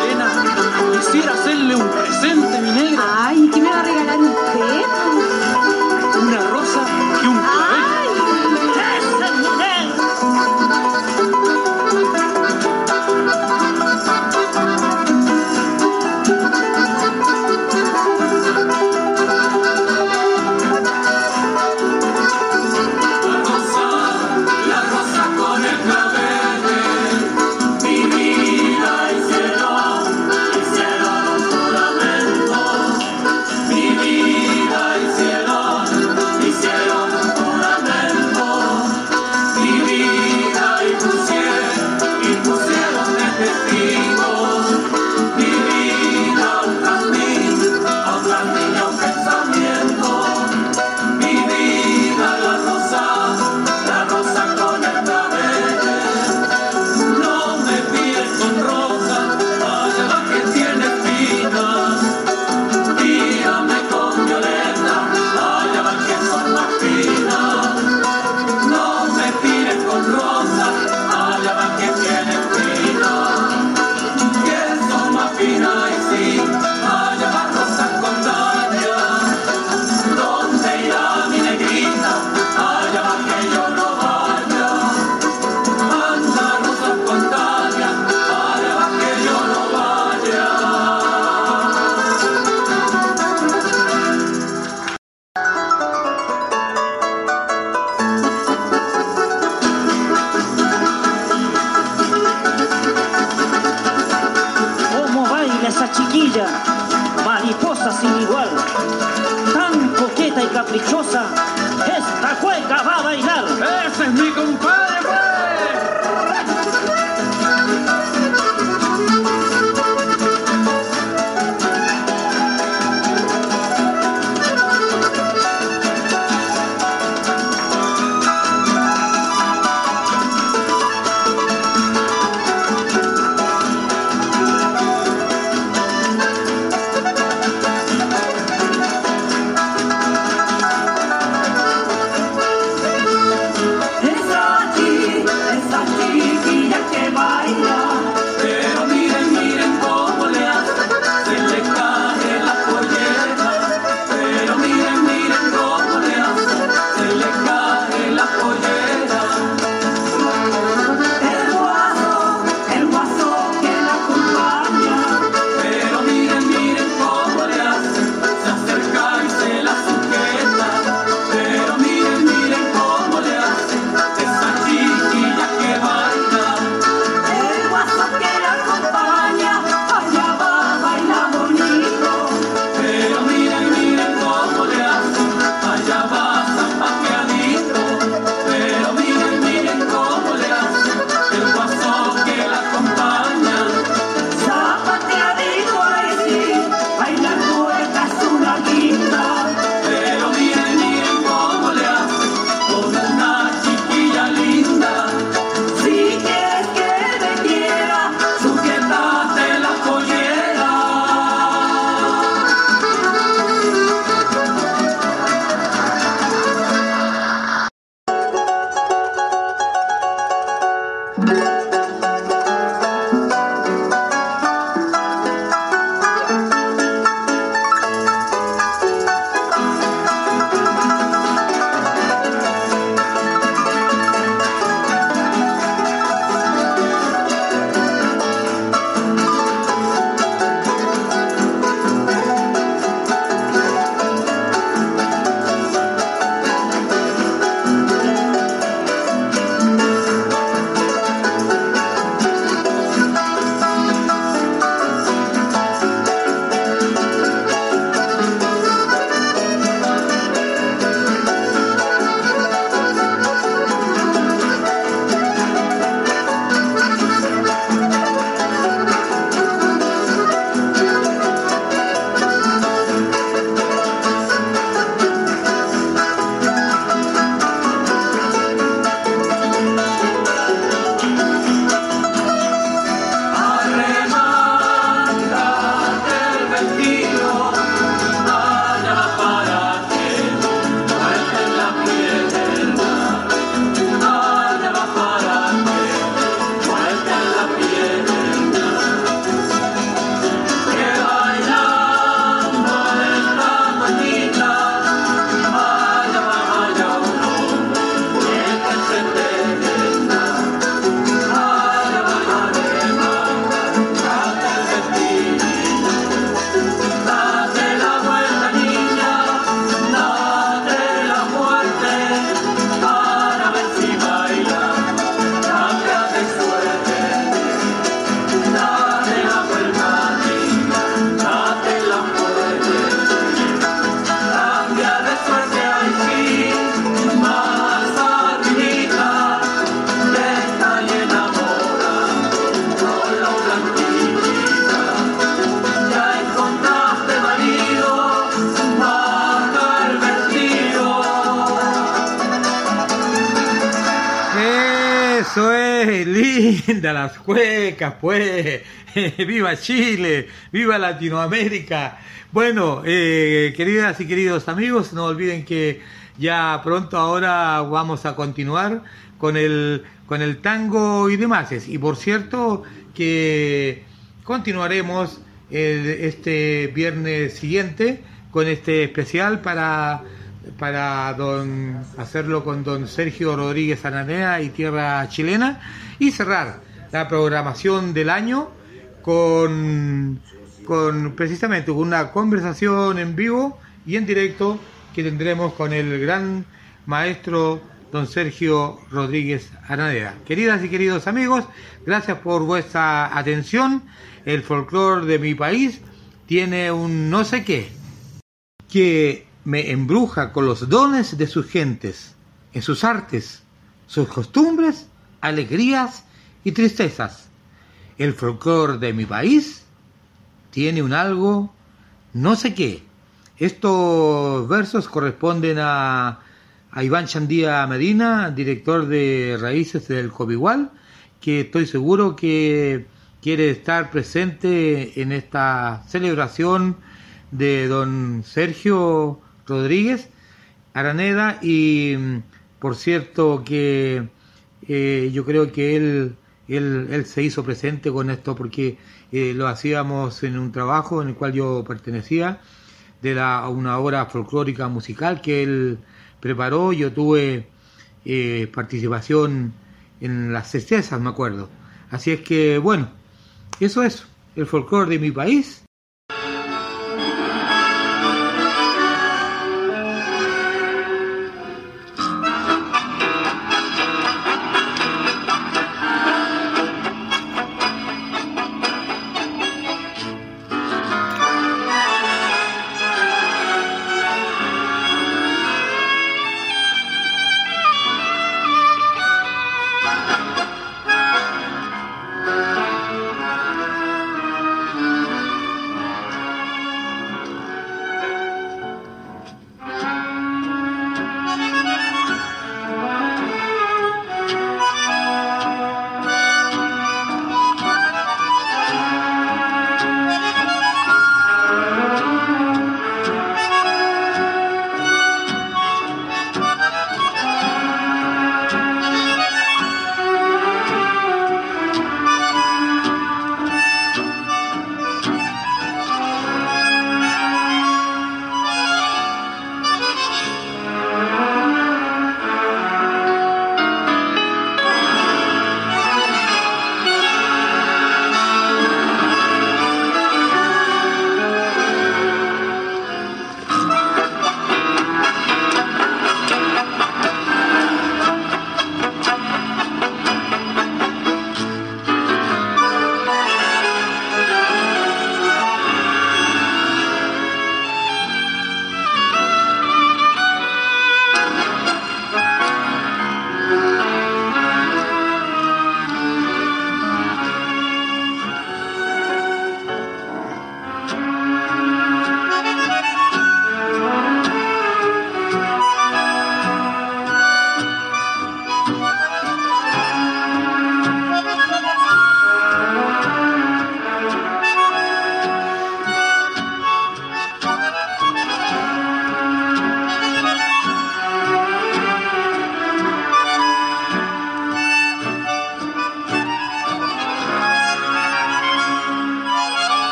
pues. (laughs) viva Chile, viva Latinoamérica. Bueno, eh, queridas y queridos amigos, no olviden que ya pronto ahora vamos a continuar con el, con el tango y demás. Y por cierto que continuaremos este viernes siguiente con este especial para para don, hacerlo con don Sergio Rodríguez Ananea y Tierra Chilena y cerrar la programación del año con, con precisamente una conversación en vivo y en directo que tendremos con el gran maestro don Sergio Rodríguez Ananea. Queridas y queridos amigos, gracias por vuestra atención. El folclore de mi país tiene un no sé qué que me embruja con los dones de sus gentes, en sus artes, sus costumbres, alegrías y tristezas. El folclore de mi país tiene un algo, no sé qué. Estos versos corresponden a, Iván Chandía Medina, director de Raíces del Cobigual, que estoy seguro que quiere estar presente en esta celebración de don Sergio Rodríguez Araneda y por cierto que eh, yo creo que él, él, se hizo presente con esto porque eh, lo hacíamos en un trabajo en el cual yo pertenecía de la, una obra folclórica musical que él preparó. Yo tuve eh, participación en las certezas me acuerdo. Así es que bueno eso es el folclore de mi país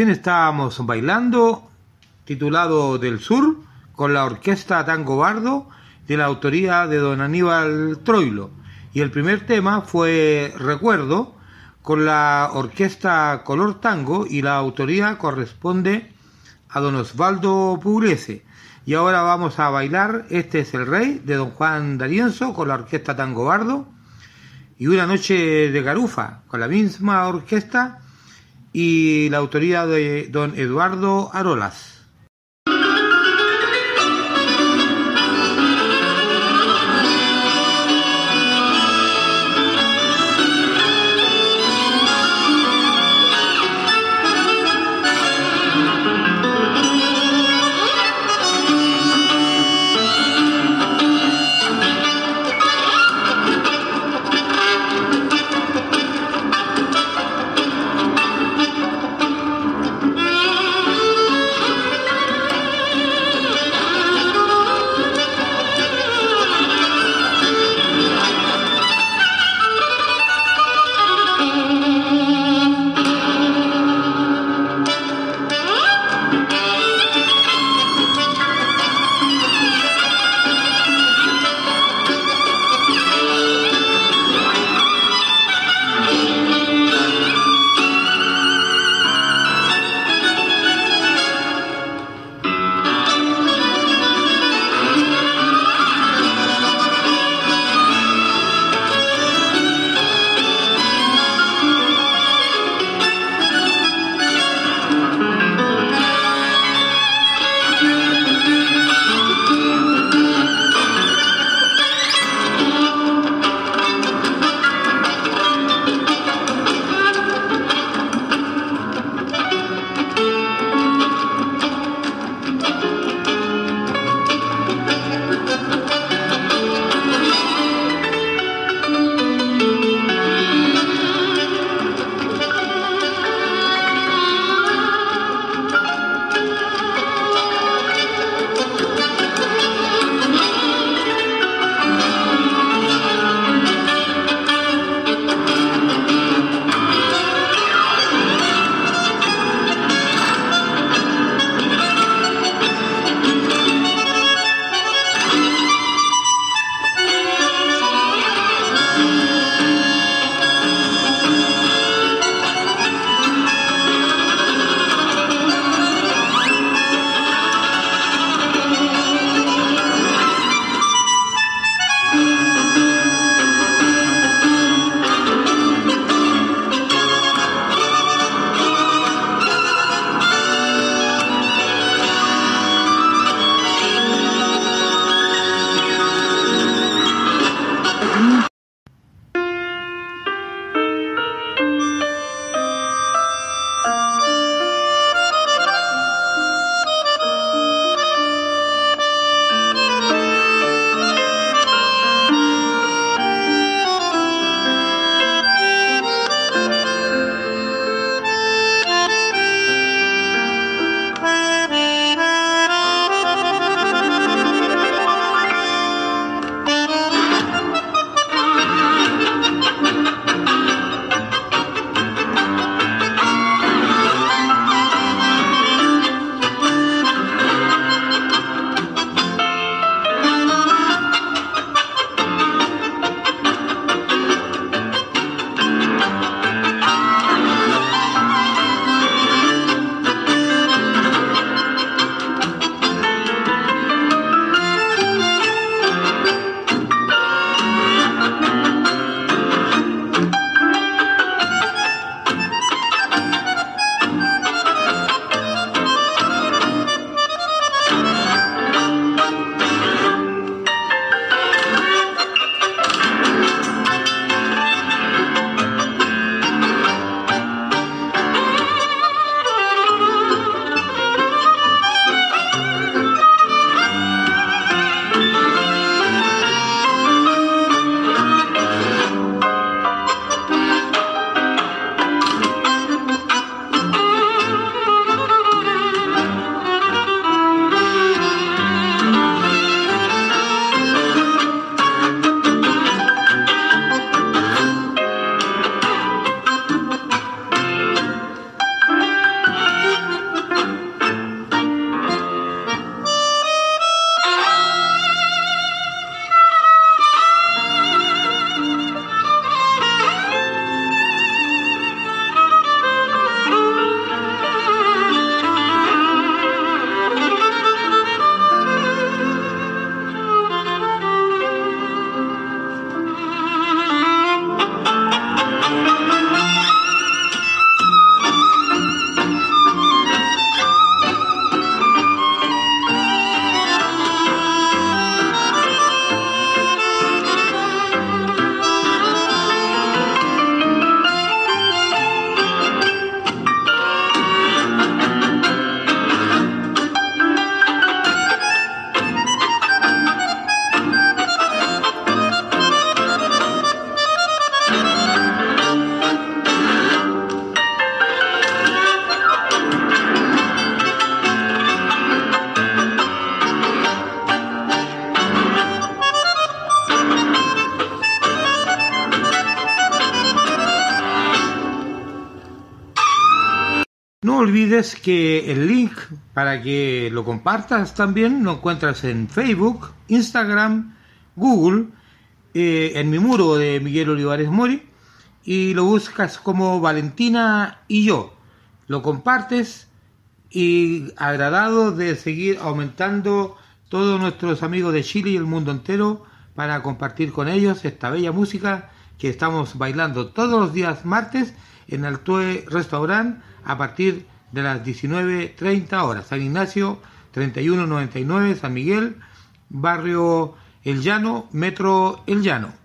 recién estábamos bailando, titulado Del Sur, con la orquesta Tango Bardo, de la autoría de don Aníbal Troilo. Y el primer tema fue Recuerdo, con la orquesta Color Tango, y la autoría corresponde a don Osvaldo Pugliese. Y ahora vamos a bailar Este es el Rey, de don Juan D'Arienzo, con la orquesta Tango Bardo, y Una Noche de Garufa, con la misma orquesta y la autoría de don Eduardo Arolas. Olvides que el link para que lo compartas también lo encuentras en Facebook, Instagram, Google, eh, en mi muro de Miguel Olivares Mori y lo buscas como Valentina y yo. Lo compartes y agradado de seguir aumentando todos nuestros amigos de Chile y el mundo entero para compartir con ellos esta bella música que estamos bailando todos los días martes en Altue Restaurant a partir de las 19.30 horas. San Ignacio 3199, San Miguel, barrio El Llano, metro El Llano.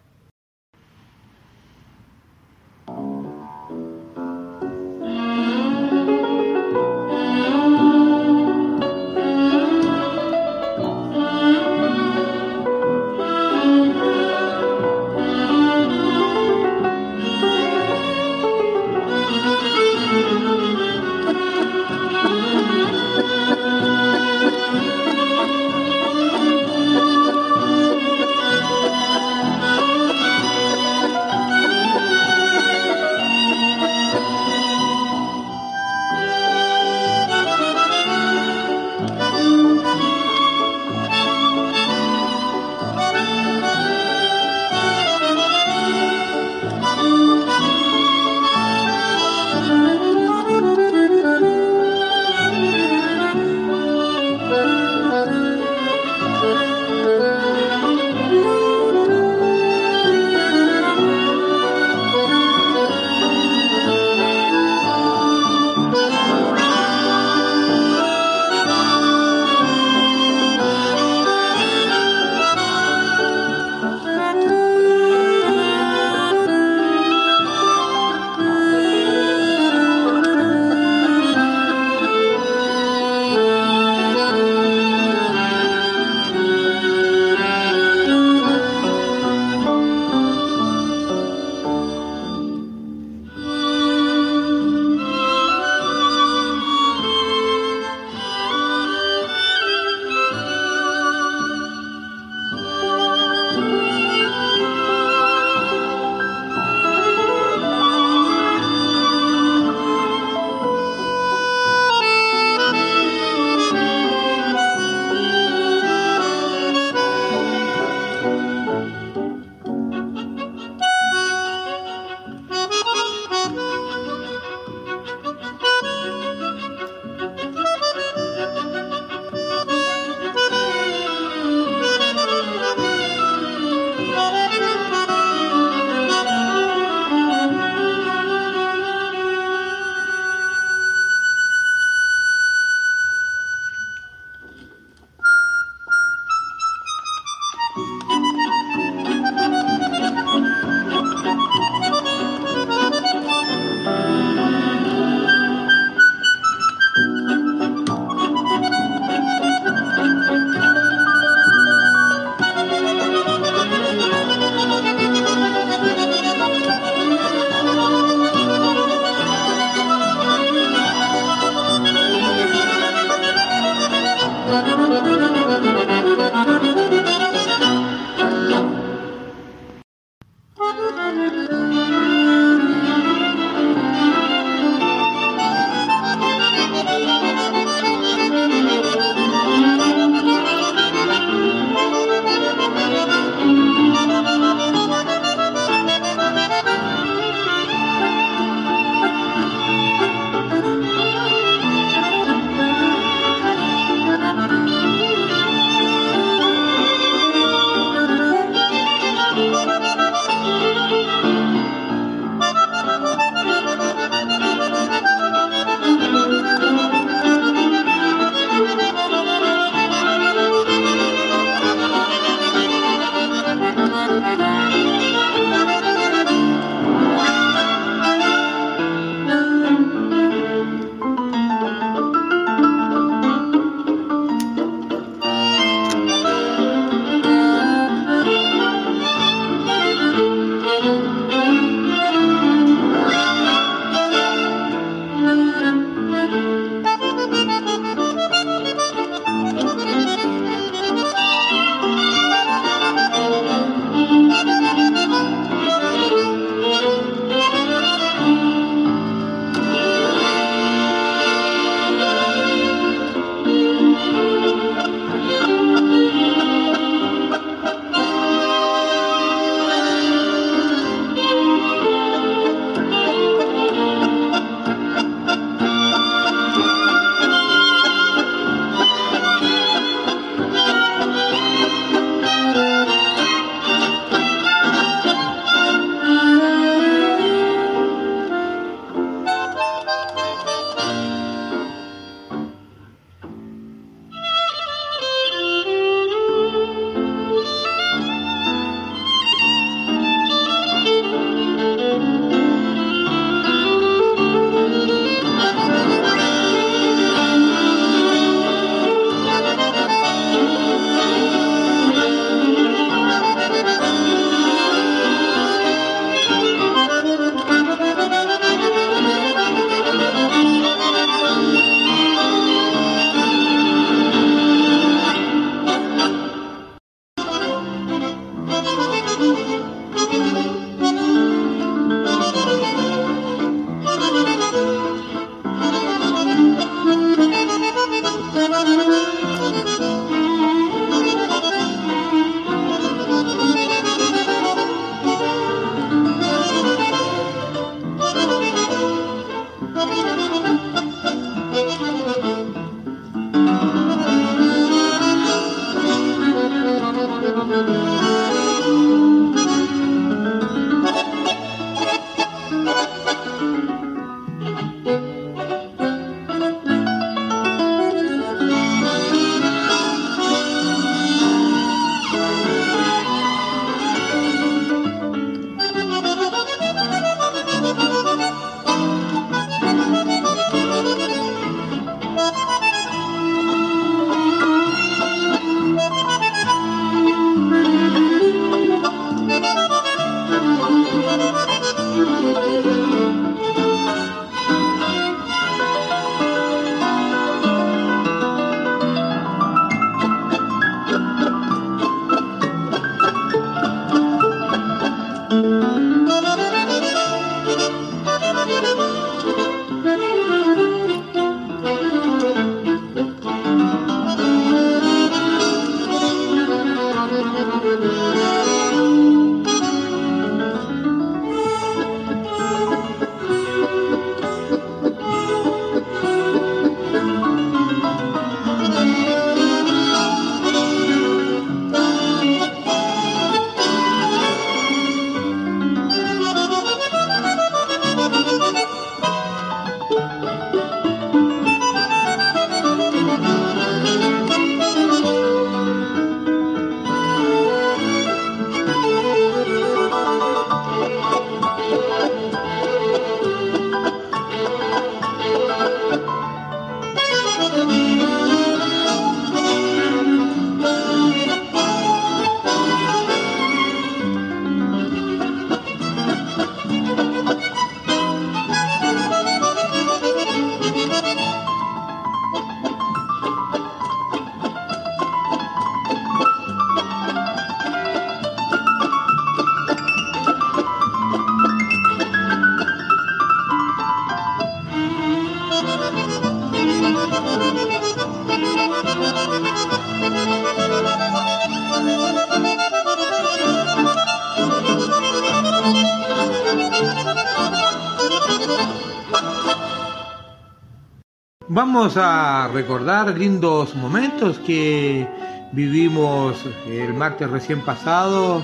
Vamos a recordar lindos momentos que vivimos el martes recién pasado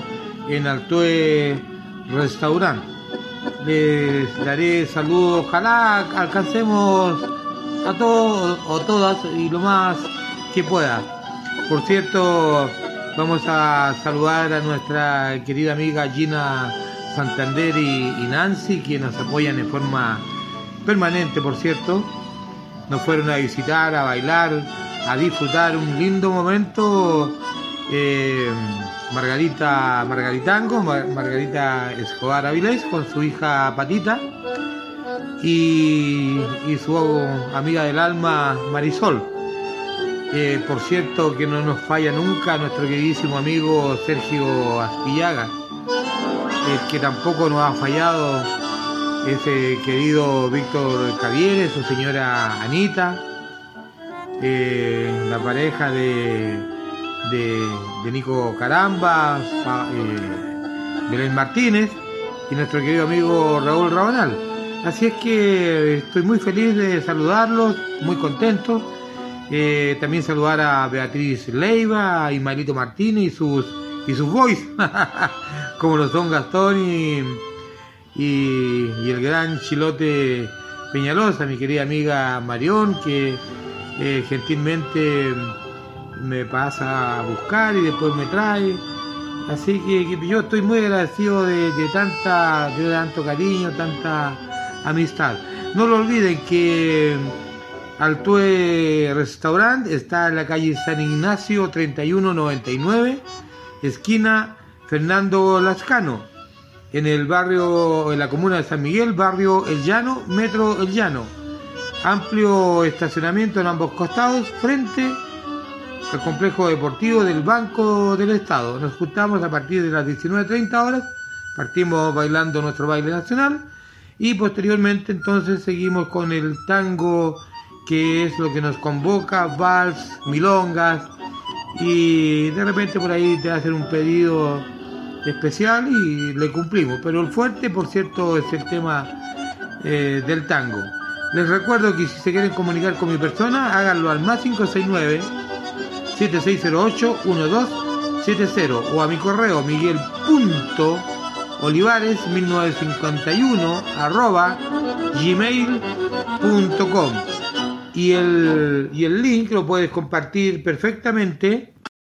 en Altue Restaurant. Les daré saludos, ojalá alcancemos a todos o todas y lo más que pueda. Por cierto, vamos a saludar a nuestra querida amiga Gina Santander y, y Nancy, que nos apoyan en forma permanente, por cierto nos fueron a visitar, a bailar, a disfrutar un lindo momento. Eh, Margarita Margaritango, Margarita Escobar Avilés con su hija Patita y, su amiga del alma Marisol. Eh, por cierto que no nos falla nunca nuestro queridísimo amigo Sergio Aspillaga, que tampoco nos ha fallado ese querido Víctor Cavieres, su señora Anita, eh, la pareja de, de, Nico Caramba, eh, Belén Martínez y nuestro querido amigo Raúl Rabanal. Así es que estoy muy feliz de saludarlos, muy contento. Eh, también saludar a Beatriz Leiva, a Ismaelito Martínez y sus, y sus boys, (laughs) como los son Gastón y y, el gran Chilote Peñalosa, mi querida amiga Marión, que eh, gentilmente me pasa a buscar y después me trae. Así que, yo estoy muy agradecido de, tanta, de tanto cariño, tanta amistad. No lo olviden que Altue Restaurant está en la calle San Ignacio 3199, esquina Fernando Lascano en el barrio, en la comuna de San Miguel, barrio El Llano, metro El Llano. Amplio estacionamiento en ambos costados, frente al complejo deportivo del Banco del Estado. Nos juntamos a partir de las 19.30 horas, partimos bailando nuestro baile nacional y posteriormente entonces seguimos con el tango que es lo que nos convoca, vals, milongas y de repente por ahí te hacen un pedido especial y le cumplimos. Pero el fuerte, por cierto, es el tema eh, del tango. Les recuerdo que si se quieren comunicar con mi persona, háganlo al más 569 7608 1270 o a mi correo miguel.olivares 1951 arroba gmail.com y el, y el link lo puedes compartir perfectamente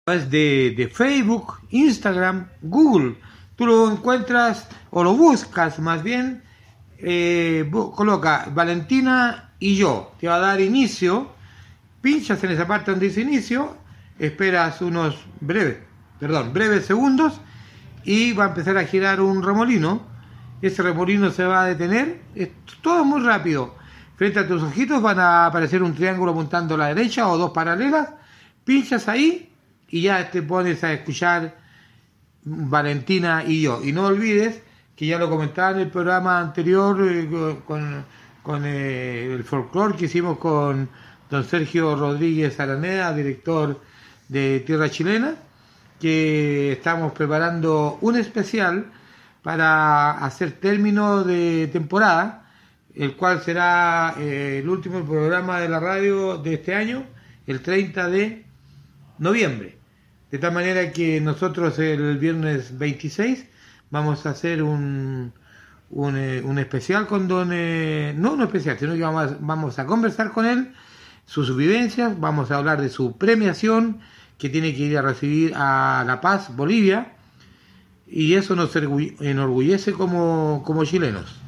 de, de Facebook, Instagram, Google. Tú lo encuentras o lo buscas más bien, eh, coloca Valentina y yo. Te va a dar inicio, pinchas en esa parte donde dice inicio, esperas unos breves, perdón, breves segundos y va a empezar a girar un remolino ese remolino se va a detener, es todo muy rápido. Frente a tus ojitos van a aparecer un triángulo apuntando a la derecha o dos paralelas, pinchas ahí y ya te pones a escuchar Valentina y yo. Y no olvides que ya lo comentaba en el programa anterior eh, con, con eh, el folclore que hicimos con don Sergio Rodríguez Araneda, director de Tierra Chilena, que estamos preparando un especial para hacer término de temporada, el cual será eh, el último programa de la radio de este año, el 30 de noviembre. De tal manera que nosotros el viernes 26 vamos a hacer un, un, eh, un especial con Don... Eh, no un especial, sino que vamos a, vamos a conversar con él, sus vivencias, vamos a hablar de su premiación que tiene que ir a recibir a La Paz, Bolivia, y eso nos enorgullece como, como chilenos.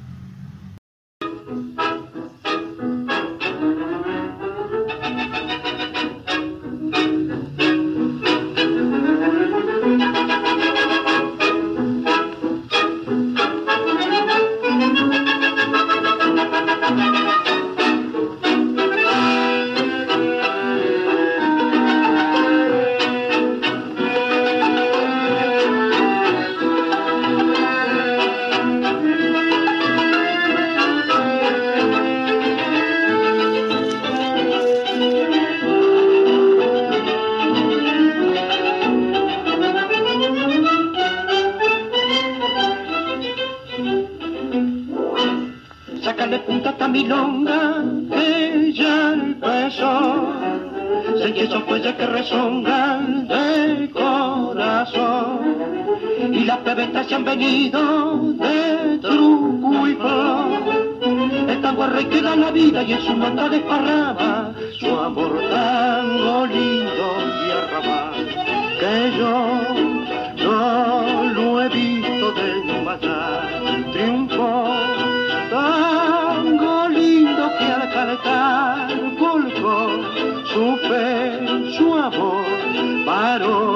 amor.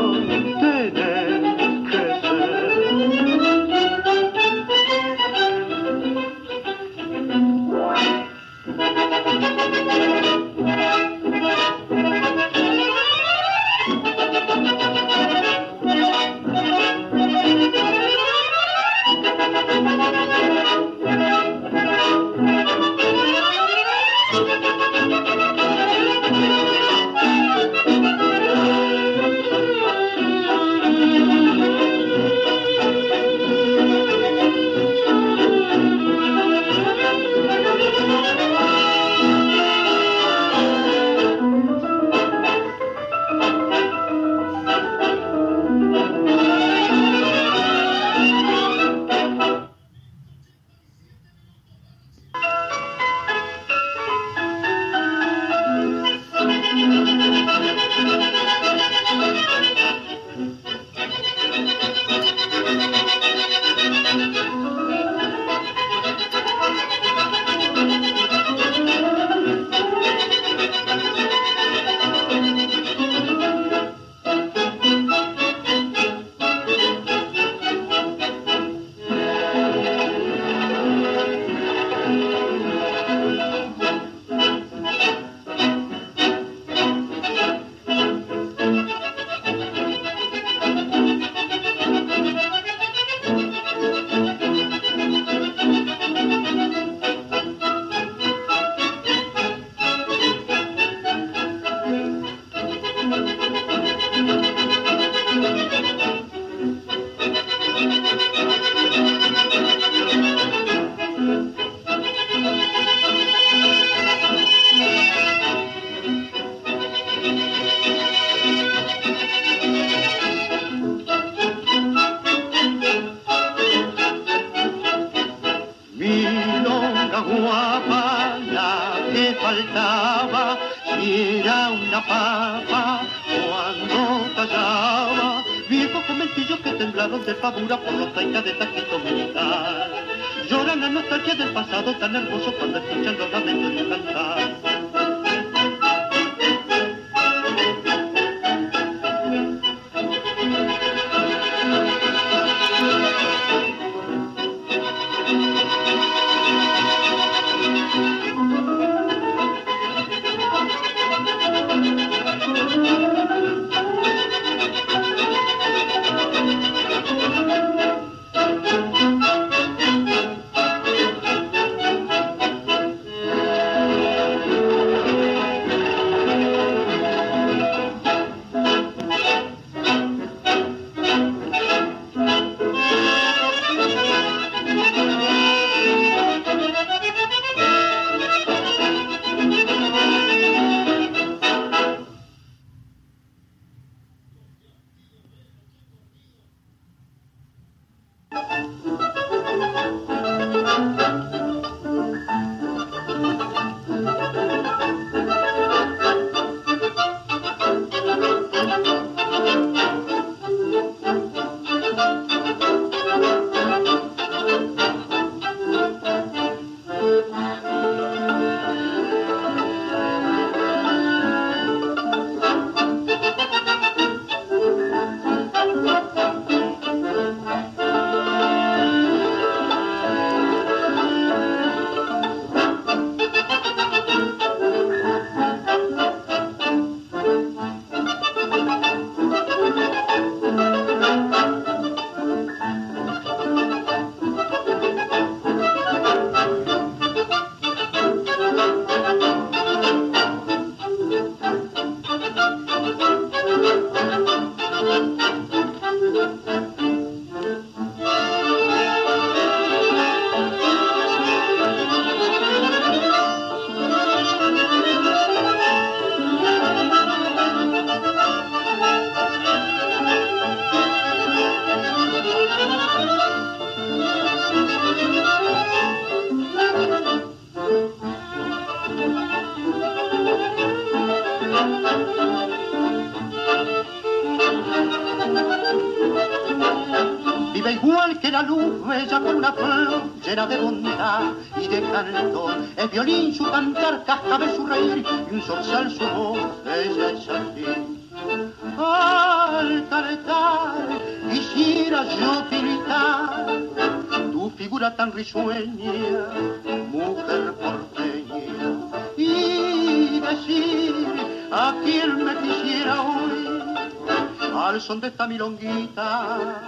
son de esta milonguita,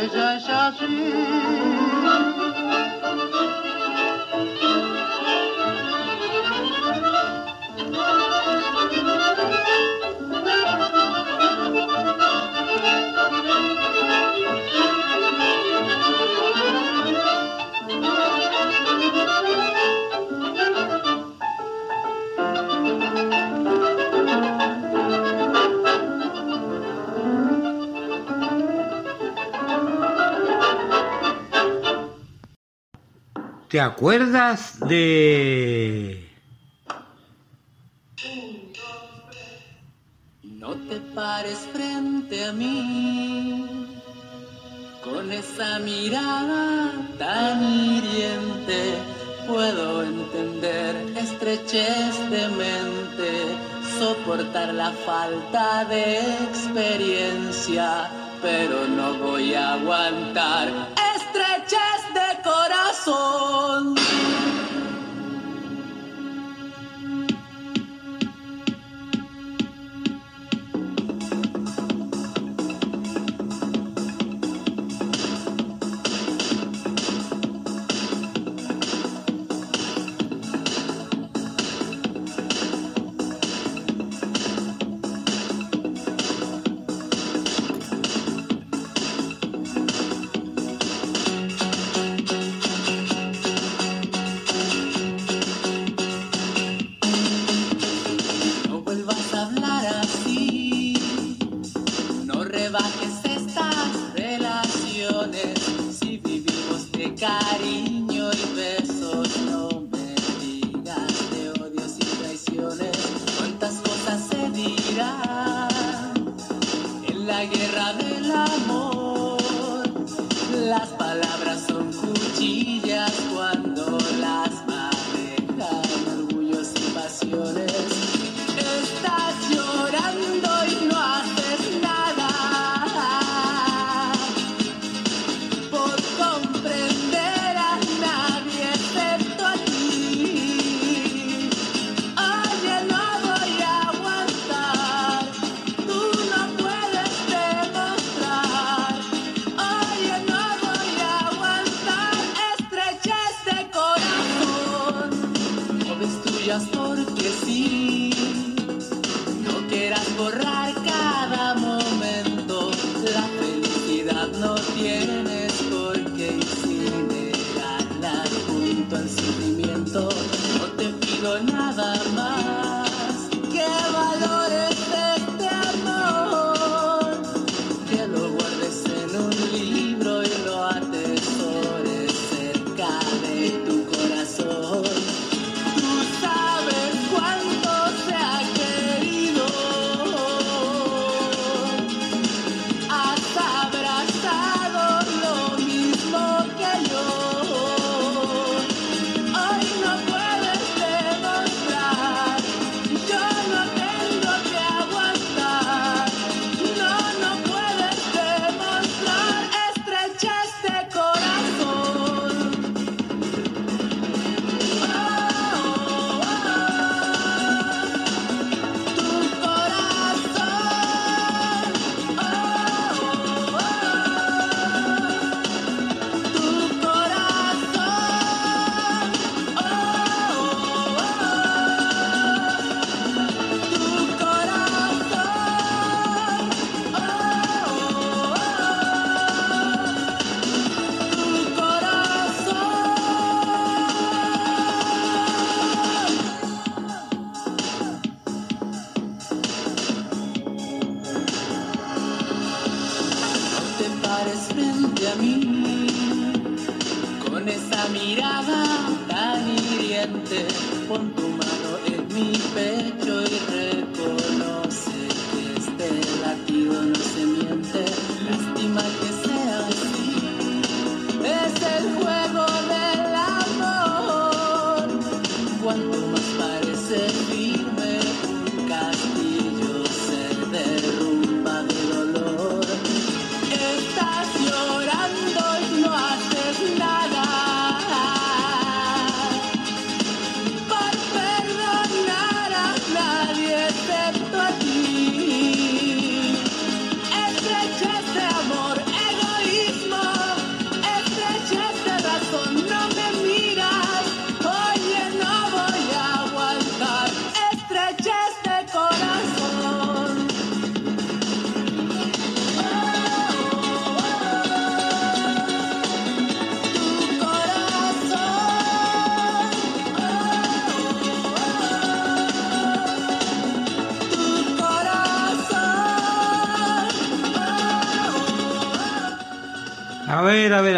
ella es así. ¿Te acuerdas de...? No te pares frente a mí con esa mirada tan hiriente. Puedo entender estrechez soportar la falta de experiencia, pero no voy a aguantar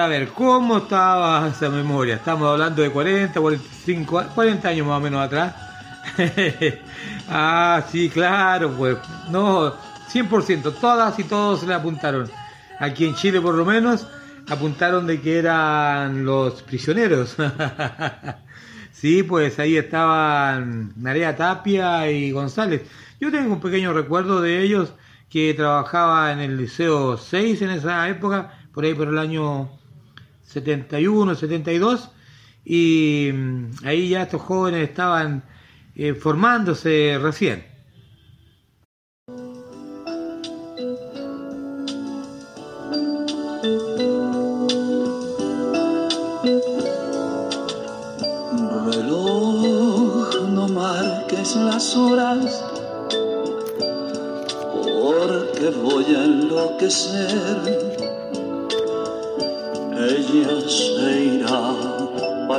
a ver, ¿cómo estaba esa memoria? Estamos hablando de 40, 45, 40 años más o menos atrás. (laughs) ah, sí, claro, pues. No, 100%, todas y todos le apuntaron. Aquí en Chile, por lo menos, apuntaron de que eran los prisioneros. (laughs) sí, pues ahí estaban Narea Tapia y González. Yo tengo un pequeño recuerdo de ellos que trabajaba en el Liceo 6 en esa época, por ahí por el año 71, 72, y mm, ahí ya estos jóvenes estaban eh, formándose recién. No marques las horas, porque voy a enloquecer.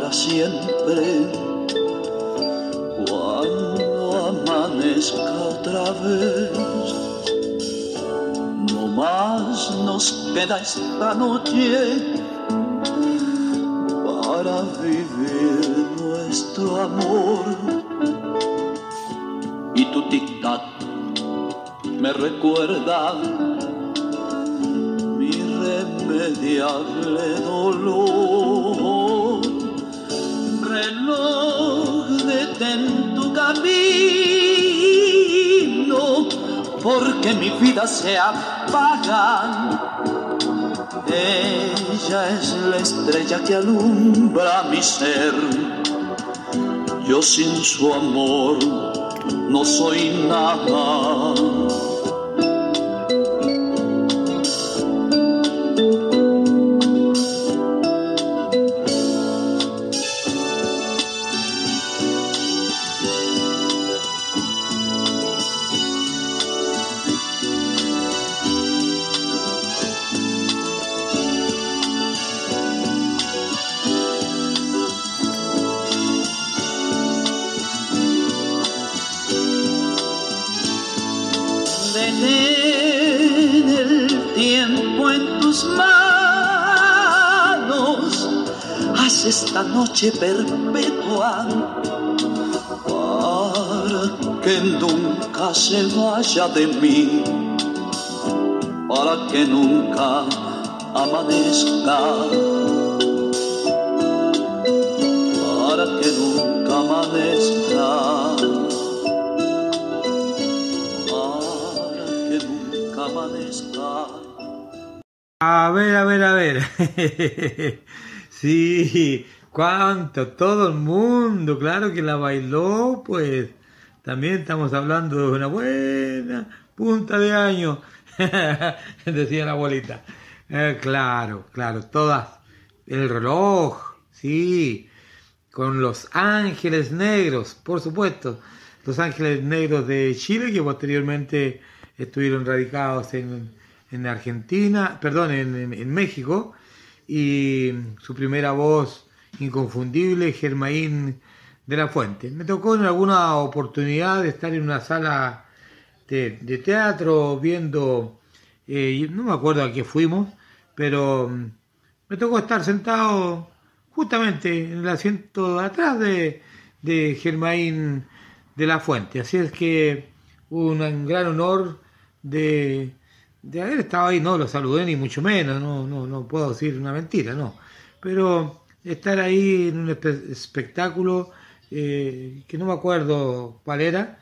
Para siempre cuando amanezca otra vez. No más nos queda esta noche se apaga. Ella es la estrella que alumbra mi ser. Yo sin su amor no soy nada. Noche perpetua para que nunca se vaya de mí, para que nunca amanezca, para que nunca amanezca. que nunca amanezca. A ver, a ver, a ver. (laughs) sí, cuánto, todo el mundo, claro que la bailó, pues también estamos hablando de una buena punta de año, (laughs) decía la abuelita. Eh, claro, claro, todas. El reloj, sí, con los ángeles negros, por supuesto. Los ángeles negros de Chile, que posteriormente estuvieron radicados en, en Argentina, perdón, en, en, en México, y su primera voz inconfundible, Germaín de la Fuente. Me tocó en alguna oportunidad de estar en una sala de, teatro viendo, eh, no me acuerdo a qué fuimos, pero mm, me tocó estar sentado justamente en el asiento de atrás de, de Germaín de la Fuente. Así es que un gran honor de, de haber estado ahí, no lo saludé ni mucho menos, no, no, no puedo decir una mentira, no. Pero estar ahí en un espe- espectáculo eh, que no me acuerdo cuál era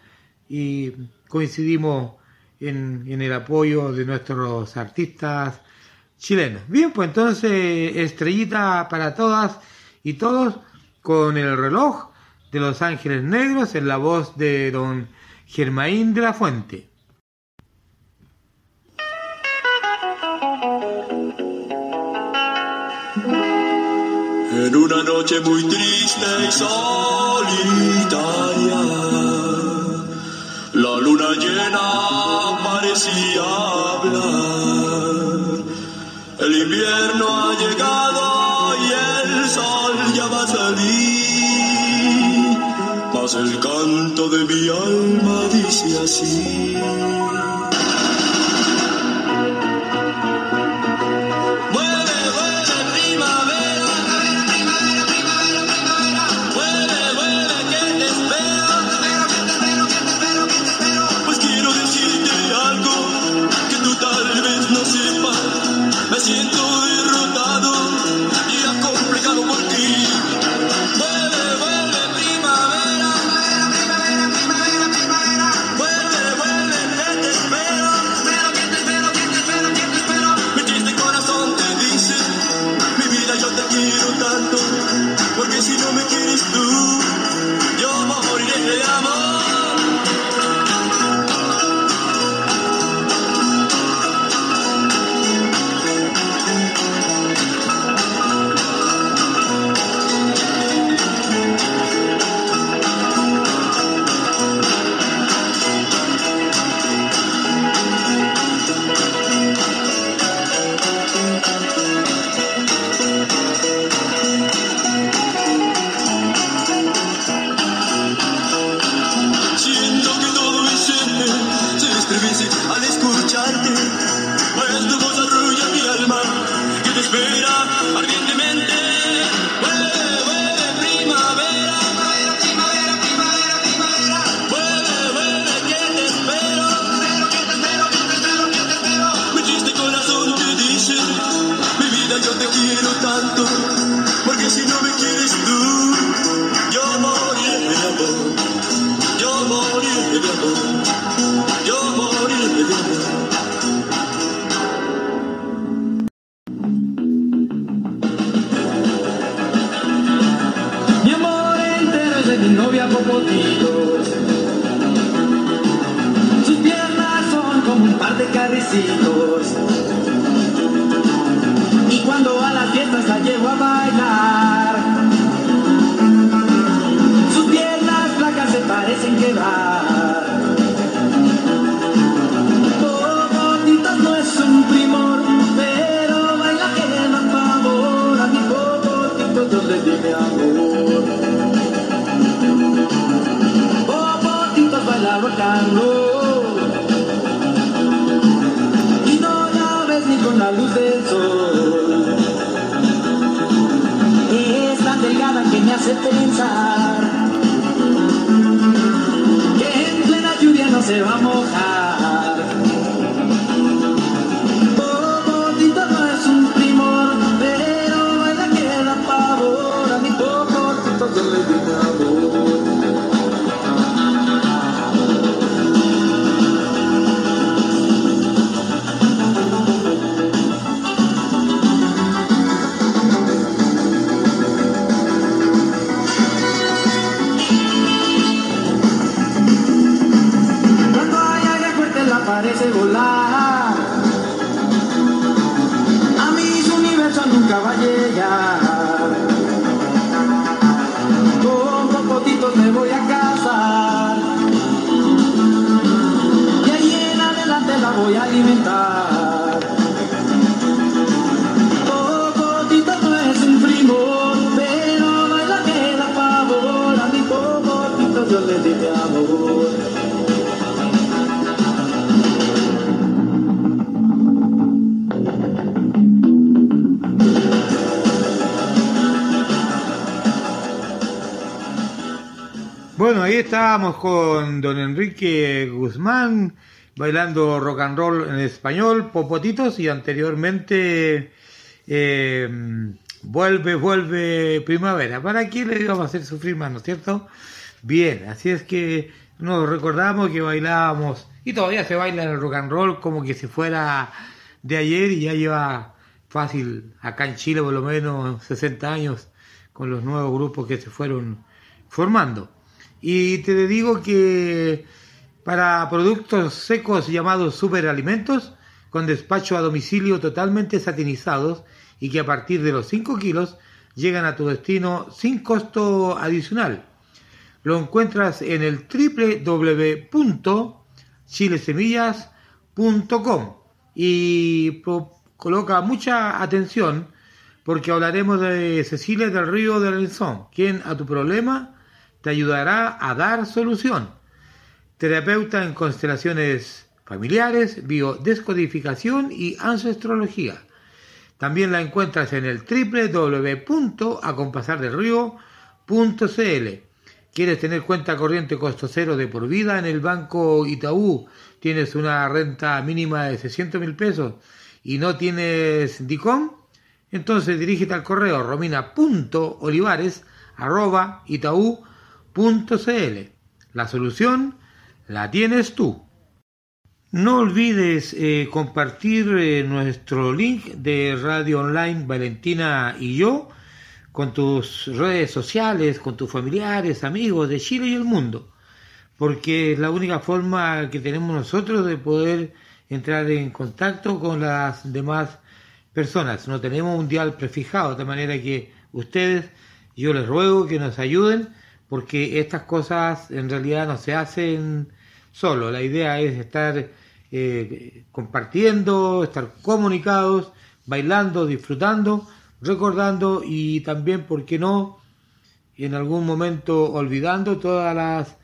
y coincidimos en, en el apoyo de nuestros artistas chilenos. Bien, pues entonces estrellita para todas y todos con el reloj de Los Ángeles Negros en la voz de don Germaín de la Fuente. En una noche muy triste y solitaria, la luna llena parecía hablar. El invierno ha llegado y el sol ya va a salir, mas el canto de mi alma dice así. Voy a alimentar. Popotitos no es un primor, pero baila que da favor. A mi popotitos yo le di mi amor. Bueno, ahí estábamos con don Enrique Guzmán bailando rock and roll en español, Popotitos, y anteriormente eh, Vuelve, vuelve primavera. ¿Para quién le íbamos a hacer sufrir más, no es cierto? Bien, así es que nos recordamos que bailábamos, y todavía se baila el rock and roll como que si fuera de ayer y ya lleva fácil acá en Chile por lo menos 60 años con los nuevos grupos que se fueron formando. Y te digo que para productos secos llamados superalimentos, con despacho a domicilio totalmente satinizados y que a partir de los 5 kilos llegan a tu destino sin costo adicional. Lo encuentras en el www.chilesemillas.com y coloca mucha atención porque hablaremos de Cecilia del Río de Lenzón, quien a tu problema te ayudará a dar solución. Terapeuta en constelaciones familiares, biodescodificación y ancestrología. También la encuentras en el www.acompasardelrío.cl. ¿Quieres tener cuenta corriente costo cero de por vida en el banco Itaú? ¿Tienes una renta mínima de 600 mil pesos y no tienes DICOM? Entonces dirígete al correo romina.olivares.itaú.cl. La solución la tienes tú. No olvides eh, compartir eh, nuestro link de Radio Online Valentina y yo con tus redes sociales, con tus familiares, amigos de Chile y el mundo, porque es la única forma que tenemos nosotros de poder entrar en contacto con las demás personas. No tenemos un dial prefijado, de manera que ustedes, yo les ruego que nos ayuden, porque estas cosas en realidad no se hacen solo. La idea es estar eh, compartiendo, estar comunicados, bailando, disfrutando, recordando y también, ¿por qué no?, en algún momento olvidando todas las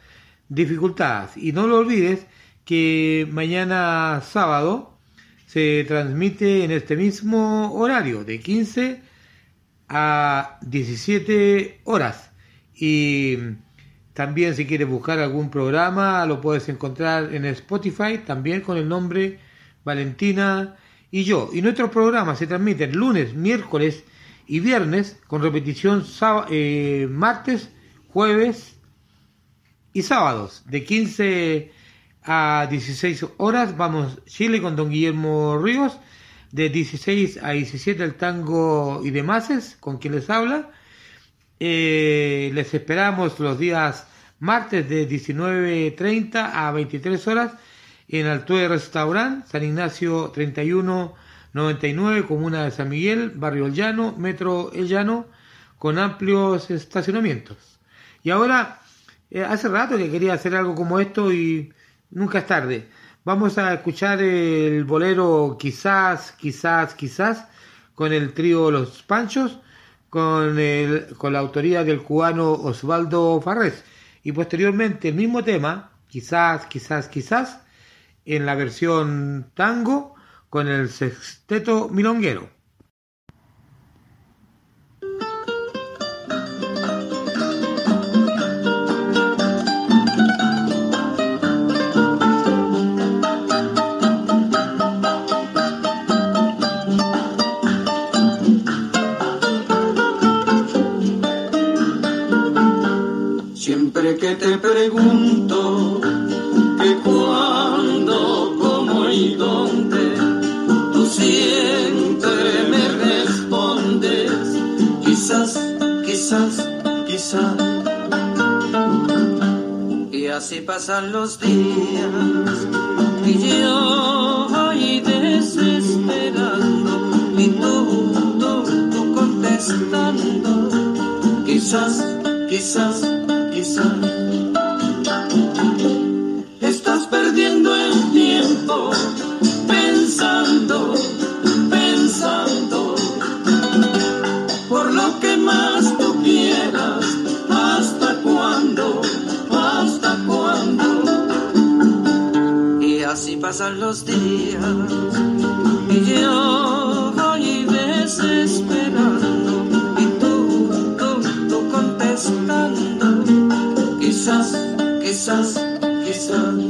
dificultades. Y no lo olvides que mañana sábado se transmite en este mismo horario, de 15 a 17 horas. Y también si quieres buscar algún programa lo puedes encontrar en Spotify, también con el nombre Valentina y yo. Y nuestros programas se transmiten lunes, miércoles y viernes, con repetición eh, martes, jueves y sábados, de 15 a 16 horas. Vamos Chile con don Guillermo Ríos, de 16 a 17 el tango y demás, con quien les habla. Eh, les esperamos los días martes de 19.30 a 23 horas en Altuve Restaurant, San Ignacio 3199, Comuna de San Miguel, Barrio El Llano, Metro El Llano, con amplios estacionamientos. Y ahora, eh, hace rato que quería hacer algo como esto y nunca es tarde. Vamos a escuchar el bolero Quizás, quizás, quizás, con el trío Los Panchos, con, el, con la autoría del cubano Osvaldo Farrés. Y posteriormente el mismo tema, Quizás, quizás, quizás, en la versión tango con el sexteto milonguero. Te pregunto que cuándo, cómo y dónde, tú siempre me respondes, quizás, quizás, quizás. Y así pasan los días y yo ahí desesperando y tú, tú, tú contestando, quizás, quizás, quizás. Perdiendo el tiempo pensando, pensando por lo que más tú quieras. ¿Hasta cuándo? ¿Hasta cuándo? Y así pasan los días y yo voy desesperando y tú, tú, tú contestando. Quizás, quizás Siempre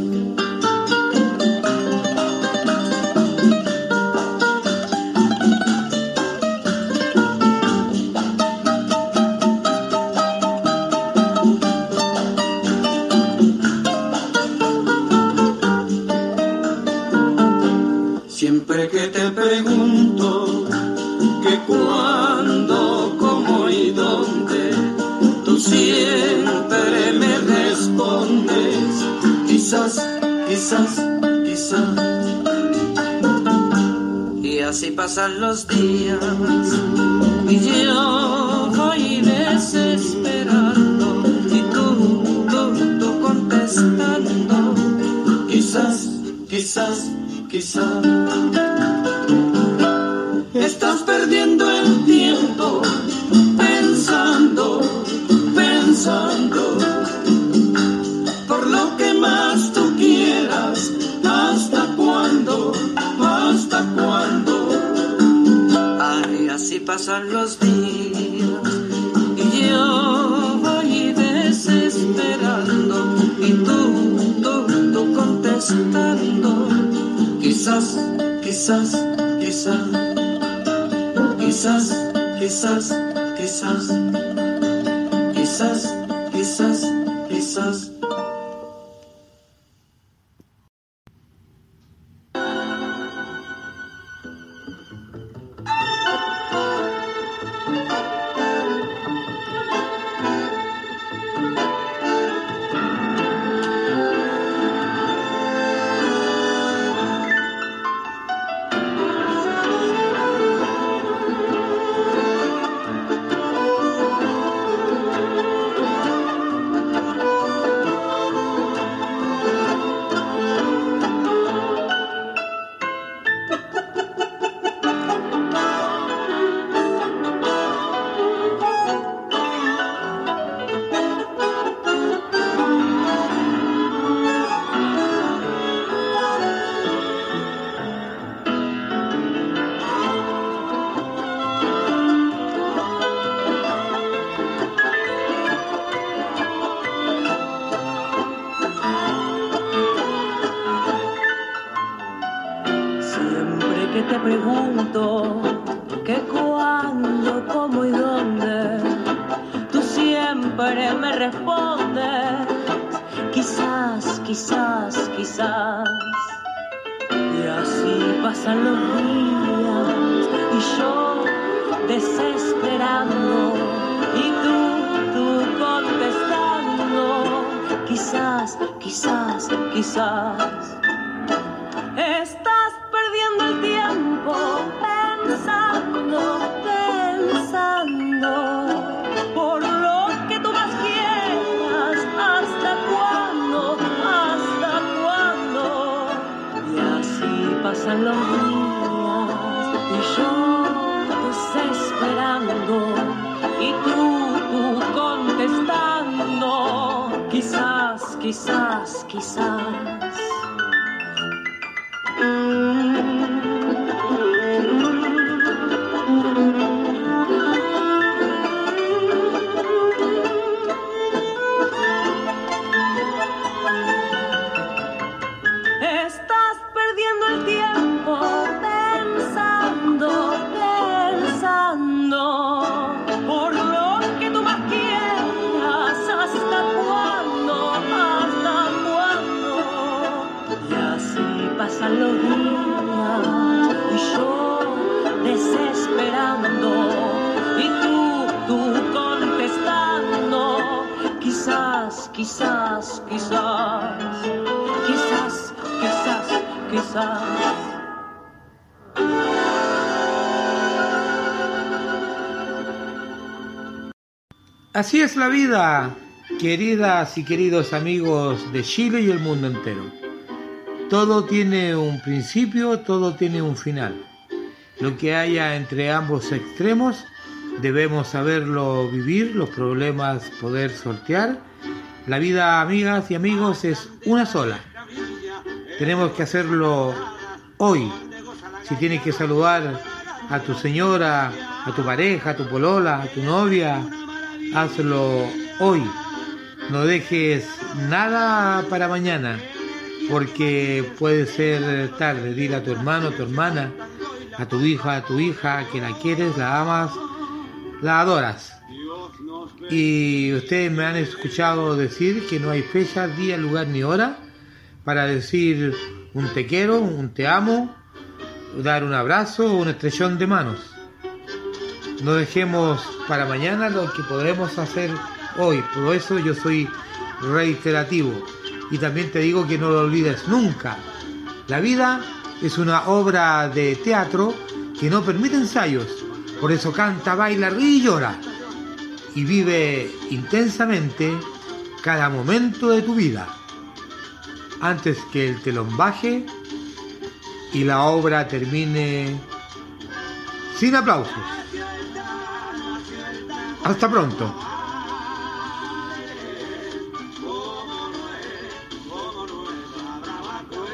Así es la vida, queridas y queridos amigos de Chile y el mundo entero. Todo tiene un principio, todo tiene un final. Lo que haya entre ambos extremos debemos saberlo vivir, los problemas poder sortear. La vida, amigas y amigos, es una sola. Tenemos que hacerlo hoy. Si tienes que saludar a tu señora, a tu pareja, a tu polola, a tu novia, hazlo hoy. No dejes nada para mañana, porque puede ser tarde. Dile a tu hermano, a tu hermana, a tu hija, a tu hija, que la quieres, la amas, la adoras. Y ustedes me han escuchado decir que no hay fecha, día, lugar ni hora para decir un te quiero, un te amo, dar un abrazo o un estrellón de manos. No dejemos para mañana lo que podremos hacer hoy. Por eso yo soy reiterativo. Y también te digo que no lo olvides nunca. La vida es una obra de teatro que no permite ensayos. Por eso canta, baila, ríe y llora. Y vive intensamente cada momento de tu vida. Antes que el telón baje y la obra termine sin aplausos. Hasta pronto.